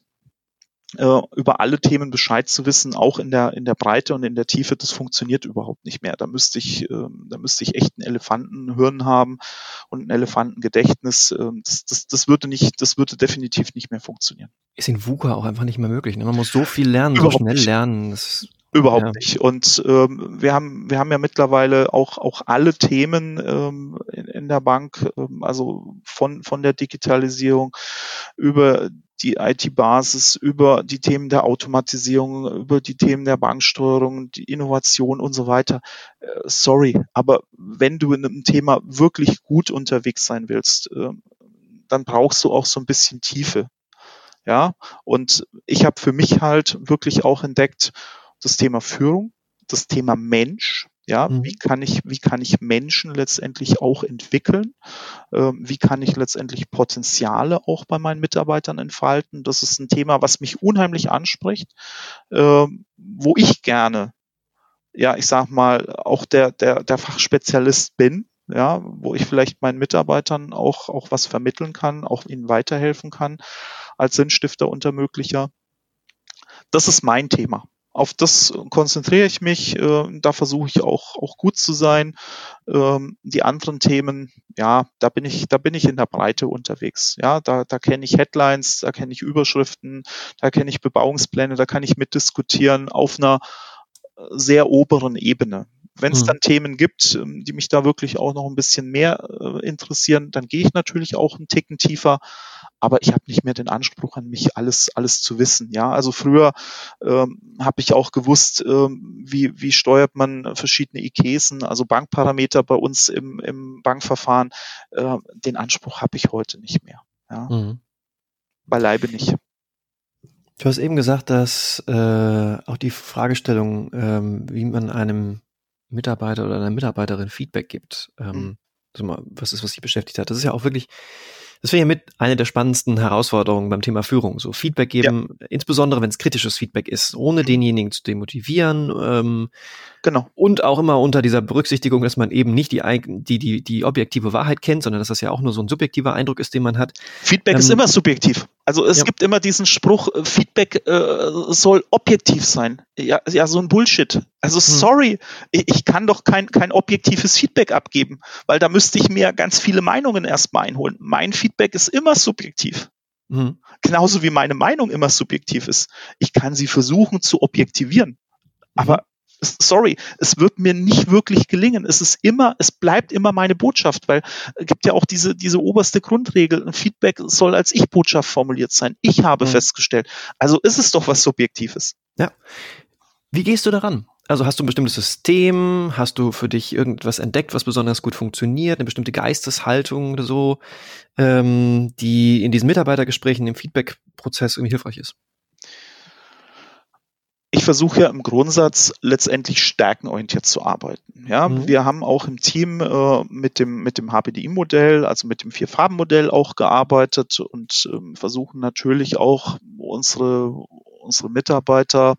äh, über alle Themen Bescheid zu wissen, auch in der in der Breite und in der Tiefe, das funktioniert überhaupt nicht mehr. Da müsste ich äh, da müsste ich echt ein Elefantenhirn haben und ein Elefantengedächtnis. Äh, das, das, das würde nicht, das würde definitiv nicht mehr funktionieren. Ist in VUCA auch einfach nicht mehr möglich. Ne? Man muss so viel lernen, überhaupt so schnell nicht. lernen. Das Überhaupt ja. nicht. Und ähm, wir haben wir haben ja mittlerweile auch auch alle Themen ähm, in, in der Bank, ähm, also von von der Digitalisierung über die IT-Basis, über die Themen der Automatisierung, über die Themen der Banksteuerung, die Innovation und so weiter. Äh, sorry, aber wenn du in einem Thema wirklich gut unterwegs sein willst, äh, dann brauchst du auch so ein bisschen Tiefe. Ja, und ich habe für mich halt wirklich auch entdeckt, das Thema Führung, das Thema Mensch, ja, mhm. wie kann ich, wie kann ich Menschen letztendlich auch entwickeln? Ähm, wie kann ich letztendlich Potenziale auch bei meinen Mitarbeitern entfalten? Das ist ein Thema, was mich unheimlich anspricht, ähm, wo ich gerne, ja, ich sag mal, auch der, der, der Fachspezialist bin, ja, wo ich vielleicht meinen Mitarbeitern auch, auch was vermitteln kann, auch ihnen weiterhelfen kann als Sinnstifter unter möglicher. Das ist mein Thema. Auf das konzentriere ich mich, äh, da versuche ich auch, auch gut zu sein. Ähm, die anderen Themen, ja, da bin ich, da bin ich in der Breite unterwegs. Ja, da, da kenne ich Headlines, da kenne ich Überschriften, da kenne ich Bebauungspläne, da kann ich mitdiskutieren auf einer sehr oberen Ebene. Wenn es mhm. dann Themen gibt, ähm, die mich da wirklich auch noch ein bisschen mehr äh, interessieren, dann gehe ich natürlich auch einen Ticken tiefer. Aber ich habe nicht mehr den Anspruch an mich, alles, alles zu wissen. Ja, also früher ähm, habe ich auch gewusst, ähm, wie, wie steuert man verschiedene IKESen, also Bankparameter bei uns im, im Bankverfahren. Äh, den Anspruch habe ich heute nicht mehr. Ja. Mhm. Beileibe nicht. Du hast eben gesagt, dass äh, auch die Fragestellung, ähm, wie man einem Mitarbeiter oder einer Mitarbeiterin Feedback gibt, ähm, mhm. was ist, was sie beschäftigt hat. Das ist ja auch wirklich das wäre ja mit eine der spannendsten Herausforderungen beim Thema Führung. So Feedback geben, ja. insbesondere wenn es kritisches Feedback ist, ohne mhm. denjenigen zu demotivieren. Ähm, genau. Und auch immer unter dieser Berücksichtigung, dass man eben nicht die, die, die, die objektive Wahrheit kennt, sondern dass das ja auch nur so ein subjektiver Eindruck ist, den man hat. Feedback ähm, ist immer subjektiv. Also es ja. gibt immer diesen Spruch, äh, Feedback äh, soll objektiv sein. Ja, ja, so ein Bullshit. Also hm. sorry, ich, kann doch kein, kein objektives Feedback abgeben, weil da müsste ich mir ganz viele Meinungen erstmal einholen. Mein Feedback ist immer subjektiv. Hm. Genauso wie meine Meinung immer subjektiv ist. Ich kann sie versuchen zu objektivieren. Aber mhm sorry, es wird mir nicht wirklich gelingen. Es ist immer, es bleibt immer meine Botschaft, weil es gibt ja auch diese, diese oberste Grundregel. Ein Feedback soll als Ich-Botschaft formuliert sein. Ich habe mhm. festgestellt. Also ist es doch was Subjektives. Ja. Wie gehst du daran? Also hast du ein bestimmtes System? Hast du für dich irgendwas entdeckt, was besonders gut funktioniert? Eine bestimmte Geisteshaltung oder so, ähm, die in diesen Mitarbeitergesprächen, im Feedback-Prozess irgendwie hilfreich ist? ich versuche ja im Grundsatz letztendlich stärkenorientiert zu arbeiten. Ja, mhm. wir haben auch im Team äh, mit dem mit dem HPDI-Modell, also mit dem Vier-Farben-Modell auch gearbeitet und ähm, versuchen natürlich auch unsere unsere Mitarbeiter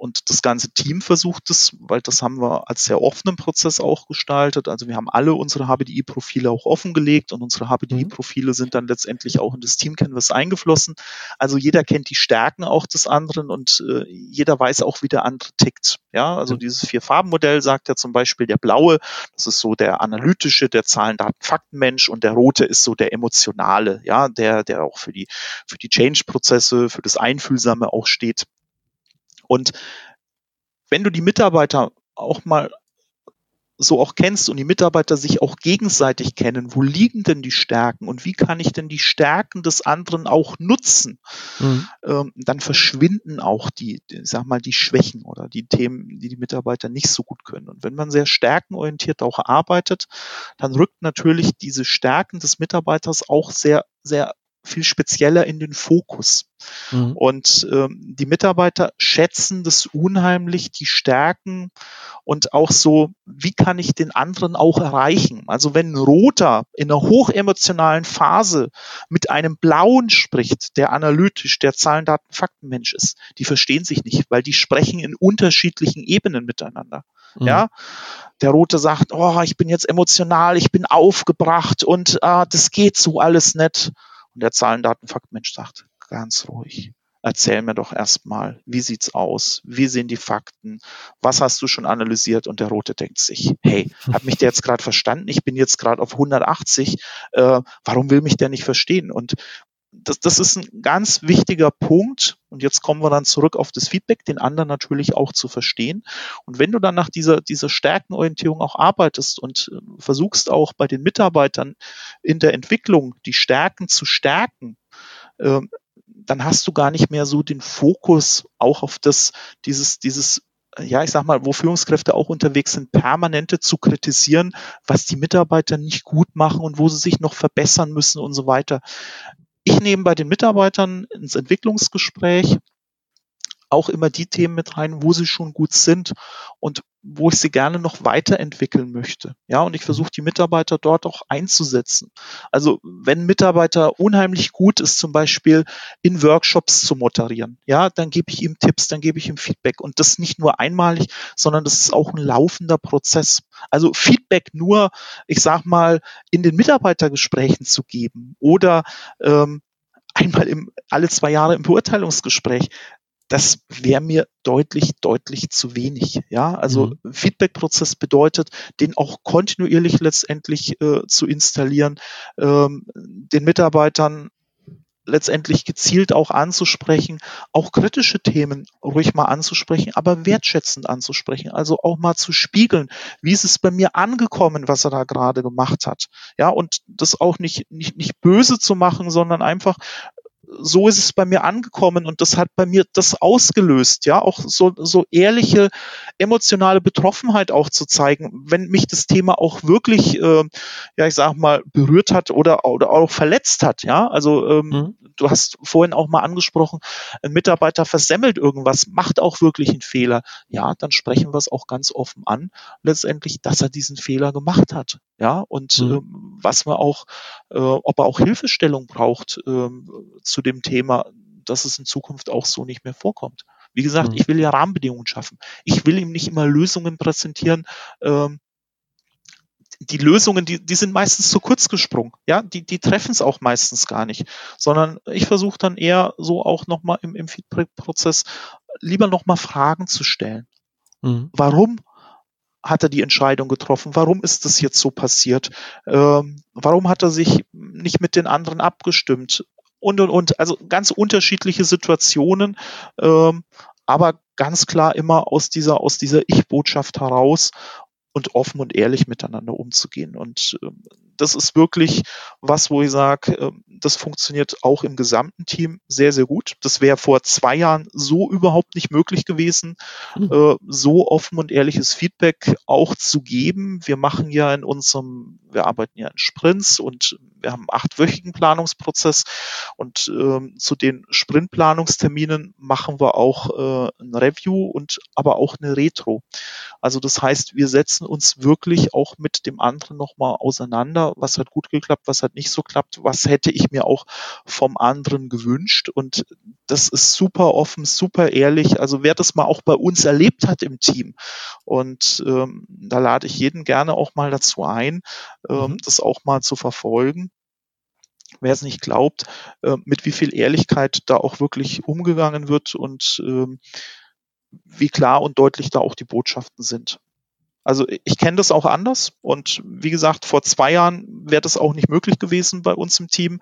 und das ganze Team versucht es, weil das haben wir als sehr offenen Prozess auch gestaltet. Also wir haben alle unsere HBDI-Profile auch offengelegt und unsere HBDI-Profile sind dann letztendlich auch in das Team Canvas eingeflossen. Also jeder kennt die Stärken auch des anderen und äh, jeder weiß auch, wie der andere tickt. Ja, also dieses Vier-Farben-Modell sagt ja zum Beispiel der blaue, das ist so der analytische, der Zahlen, Daten, Fakten-Mensch und der rote ist so der emotionale, ja, der, der auch für die, für die Change-Prozesse, für das Einfühlsame auch steht. Und wenn du die Mitarbeiter auch mal so auch kennst und die Mitarbeiter sich auch gegenseitig kennen, wo liegen denn die Stärken und wie kann ich denn die Stärken des anderen auch nutzen, mhm. ähm, dann verschwinden auch die, die, sag mal, die Schwächen oder die Themen, die die Mitarbeiter nicht so gut können. Und wenn man sehr stärkenorientiert auch arbeitet, dann rückt natürlich diese Stärken des Mitarbeiters auch sehr, sehr viel spezieller in den Fokus. Mhm. Und ähm, die Mitarbeiter schätzen das unheimlich, die Stärken und auch so, wie kann ich den anderen auch erreichen? Also wenn ein Roter in einer hochemotionalen Phase mit einem Blauen spricht, der analytisch, der Zahlen, Daten, Faktenmensch ist, die verstehen sich nicht, weil die sprechen in unterschiedlichen Ebenen miteinander. Mhm. Ja, der Rote sagt, oh, ich bin jetzt emotional, ich bin aufgebracht und ah, das geht so alles nicht. Und der Zahlen, Daten, Faktmensch sagt, ganz ruhig. Erzähl mir doch erstmal, wie sieht's aus? Wie sehen die Fakten? Was hast du schon analysiert? Und der Rote denkt sich, hey, hat mich der jetzt gerade verstanden? Ich bin jetzt gerade auf 180. Äh, warum will mich der nicht verstehen? Und das, das ist ein ganz wichtiger Punkt. Und jetzt kommen wir dann zurück auf das Feedback, den anderen natürlich auch zu verstehen. Und wenn du dann nach dieser, dieser Stärkenorientierung auch arbeitest und äh, versuchst auch bei den Mitarbeitern in der Entwicklung die Stärken zu stärken, äh, dann hast du gar nicht mehr so den Fokus auch auf das, dieses, dieses ja, ich sag mal, wo Führungskräfte auch unterwegs sind, permanente zu kritisieren, was die Mitarbeiter nicht gut machen und wo sie sich noch verbessern müssen und so weiter ich nehme bei den Mitarbeitern ins Entwicklungsgespräch auch immer die Themen mit rein, wo sie schon gut sind und wo ich sie gerne noch weiterentwickeln möchte. Ja, und ich versuche die Mitarbeiter dort auch einzusetzen. Also wenn ein Mitarbeiter unheimlich gut ist, zum Beispiel in Workshops zu moderieren, ja, dann gebe ich ihm Tipps, dann gebe ich ihm Feedback und das nicht nur einmalig, sondern das ist auch ein laufender Prozess. Also Feedback nur, ich sag mal, in den Mitarbeitergesprächen zu geben oder ähm, einmal im, alle zwei Jahre im Beurteilungsgespräch das wäre mir deutlich, deutlich zu wenig. Ja, also mhm. Feedback-Prozess bedeutet, den auch kontinuierlich letztendlich äh, zu installieren, ähm, den Mitarbeitern letztendlich gezielt auch anzusprechen, auch kritische Themen ruhig mal anzusprechen, aber wertschätzend anzusprechen, also auch mal zu spiegeln, wie ist es bei mir angekommen, was er da gerade gemacht hat. Ja, und das auch nicht, nicht, nicht böse zu machen, sondern einfach so ist es bei mir angekommen und das hat bei mir das ausgelöst, ja, auch so, so ehrliche emotionale Betroffenheit auch zu zeigen, wenn mich das Thema auch wirklich, äh, ja, ich sag mal, berührt hat oder, oder auch verletzt hat, ja, also ähm, mhm. du hast vorhin auch mal angesprochen, ein Mitarbeiter versemmelt irgendwas, macht auch wirklich einen Fehler, ja, dann sprechen wir es auch ganz offen an, letztendlich, dass er diesen Fehler gemacht hat, ja, und mhm. ähm, was man auch, äh, ob er auch Hilfestellung braucht ähm, zu dem Thema, dass es in Zukunft auch so nicht mehr vorkommt. Wie gesagt, mhm. ich will ja Rahmenbedingungen schaffen. Ich will ihm nicht immer Lösungen präsentieren. Ähm, die Lösungen, die, die sind meistens zu kurz gesprungen. Ja, die, die treffen es auch meistens gar nicht. Sondern ich versuche dann eher so auch nochmal im, im Feedback-Prozess lieber nochmal Fragen zu stellen. Mhm. Warum hat er die Entscheidung getroffen? Warum ist das jetzt so passiert? Ähm, warum hat er sich nicht mit den anderen abgestimmt? Und, und, und. Also ganz unterschiedliche Situationen, ähm, aber ganz klar immer aus dieser, aus dieser Ich-Botschaft heraus und offen und ehrlich miteinander umzugehen. Und ähm, das ist wirklich was, wo ich sage, äh, das funktioniert auch im gesamten Team sehr, sehr gut. Das wäre vor zwei Jahren so überhaupt nicht möglich gewesen, mhm. so offen und ehrliches Feedback auch zu geben. Wir machen ja in unserem, wir arbeiten ja in Sprints und wir haben einen achtwöchigen Planungsprozess. Und ähm, zu den Sprintplanungsterminen machen wir auch äh, ein Review und aber auch eine Retro. Also das heißt, wir setzen uns wirklich auch mit dem anderen nochmal auseinander, was hat gut geklappt, was hat nicht so klappt, was hätte ich mir auch vom anderen gewünscht. Und das ist super offen, super ehrlich. Also wer das mal auch bei uns erlebt hat im Team. Und ähm, da lade ich jeden gerne auch mal dazu ein, ähm, mhm. das auch mal zu verfolgen wer es nicht glaubt, äh, mit wie viel Ehrlichkeit da auch wirklich umgegangen wird und ähm, wie klar und deutlich da auch die Botschaften sind. Also ich kenne das auch anders und wie gesagt, vor zwei Jahren wäre das auch nicht möglich gewesen bei uns im Team,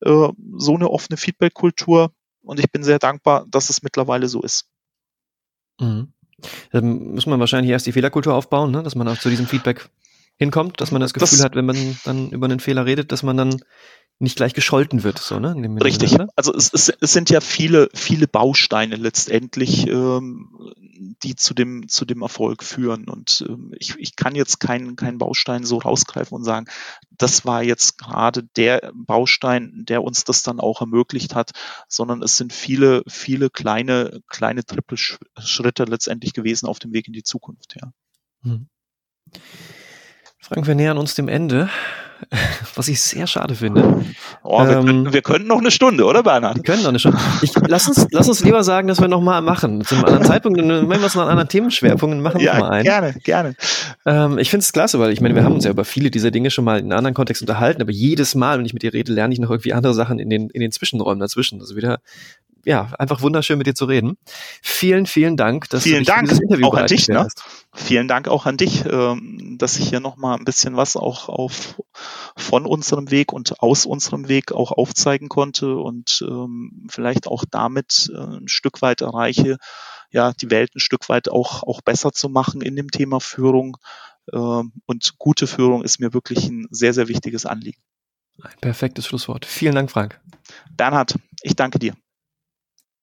äh, so eine offene Feedback-Kultur und ich bin sehr dankbar, dass es mittlerweile so ist. Mhm. Dann muss man wahrscheinlich erst die Fehlerkultur aufbauen, ne? dass man auch zu diesem Feedback hinkommt, dass man das Gefühl das, hat, wenn man dann über einen Fehler redet, dass man dann nicht gleich gescholten wird, so, ne? Richtig. Also es, es, es sind ja viele, viele Bausteine letztendlich, ähm, die zu dem, zu dem Erfolg führen. Und ähm, ich, ich kann jetzt keinen, keinen Baustein so rausgreifen und sagen, das war jetzt gerade der Baustein, der uns das dann auch ermöglicht hat, sondern es sind viele, viele kleine, kleine Trippelschritte letztendlich gewesen auf dem Weg in die Zukunft, ja. Hm. Frank, wir nähern uns dem Ende. was ich sehr schade finde. Oh, wir, ähm, können, wir könnten noch eine Stunde, oder Bernhard? Wir können noch eine Stunde. Ich, lass, uns, lass uns lieber sagen, dass wir noch mal machen. Zum anderen Zeitpunkt, wenn wir es noch an anderen Themenschwerpunkten machen, ja, mal ein. gerne, gerne. Ähm, ich finde es klasse, weil ich meine, wir haben uns ja über viele dieser Dinge schon mal in einem anderen Kontext unterhalten, aber jedes Mal, wenn ich mit dir rede, lerne ich noch irgendwie andere Sachen in den, in den Zwischenräumen dazwischen. Also wieder ja, einfach wunderschön mit dir zu reden. Vielen, vielen Dank, dass vielen du Dank dieses Interview auch an dich. Ne? Vielen Dank auch an dich, ähm, dass ich hier nochmal ein bisschen was auch auf von unserem Weg und aus unserem Weg auch aufzeigen konnte und ähm, vielleicht auch damit äh, ein Stück weit erreiche, ja, die Welt ein Stück weit auch, auch besser zu machen in dem Thema Führung. Ähm, und gute Führung ist mir wirklich ein sehr, sehr wichtiges Anliegen. Ein perfektes Schlusswort. Vielen Dank, Frank. Bernhard, ich danke dir.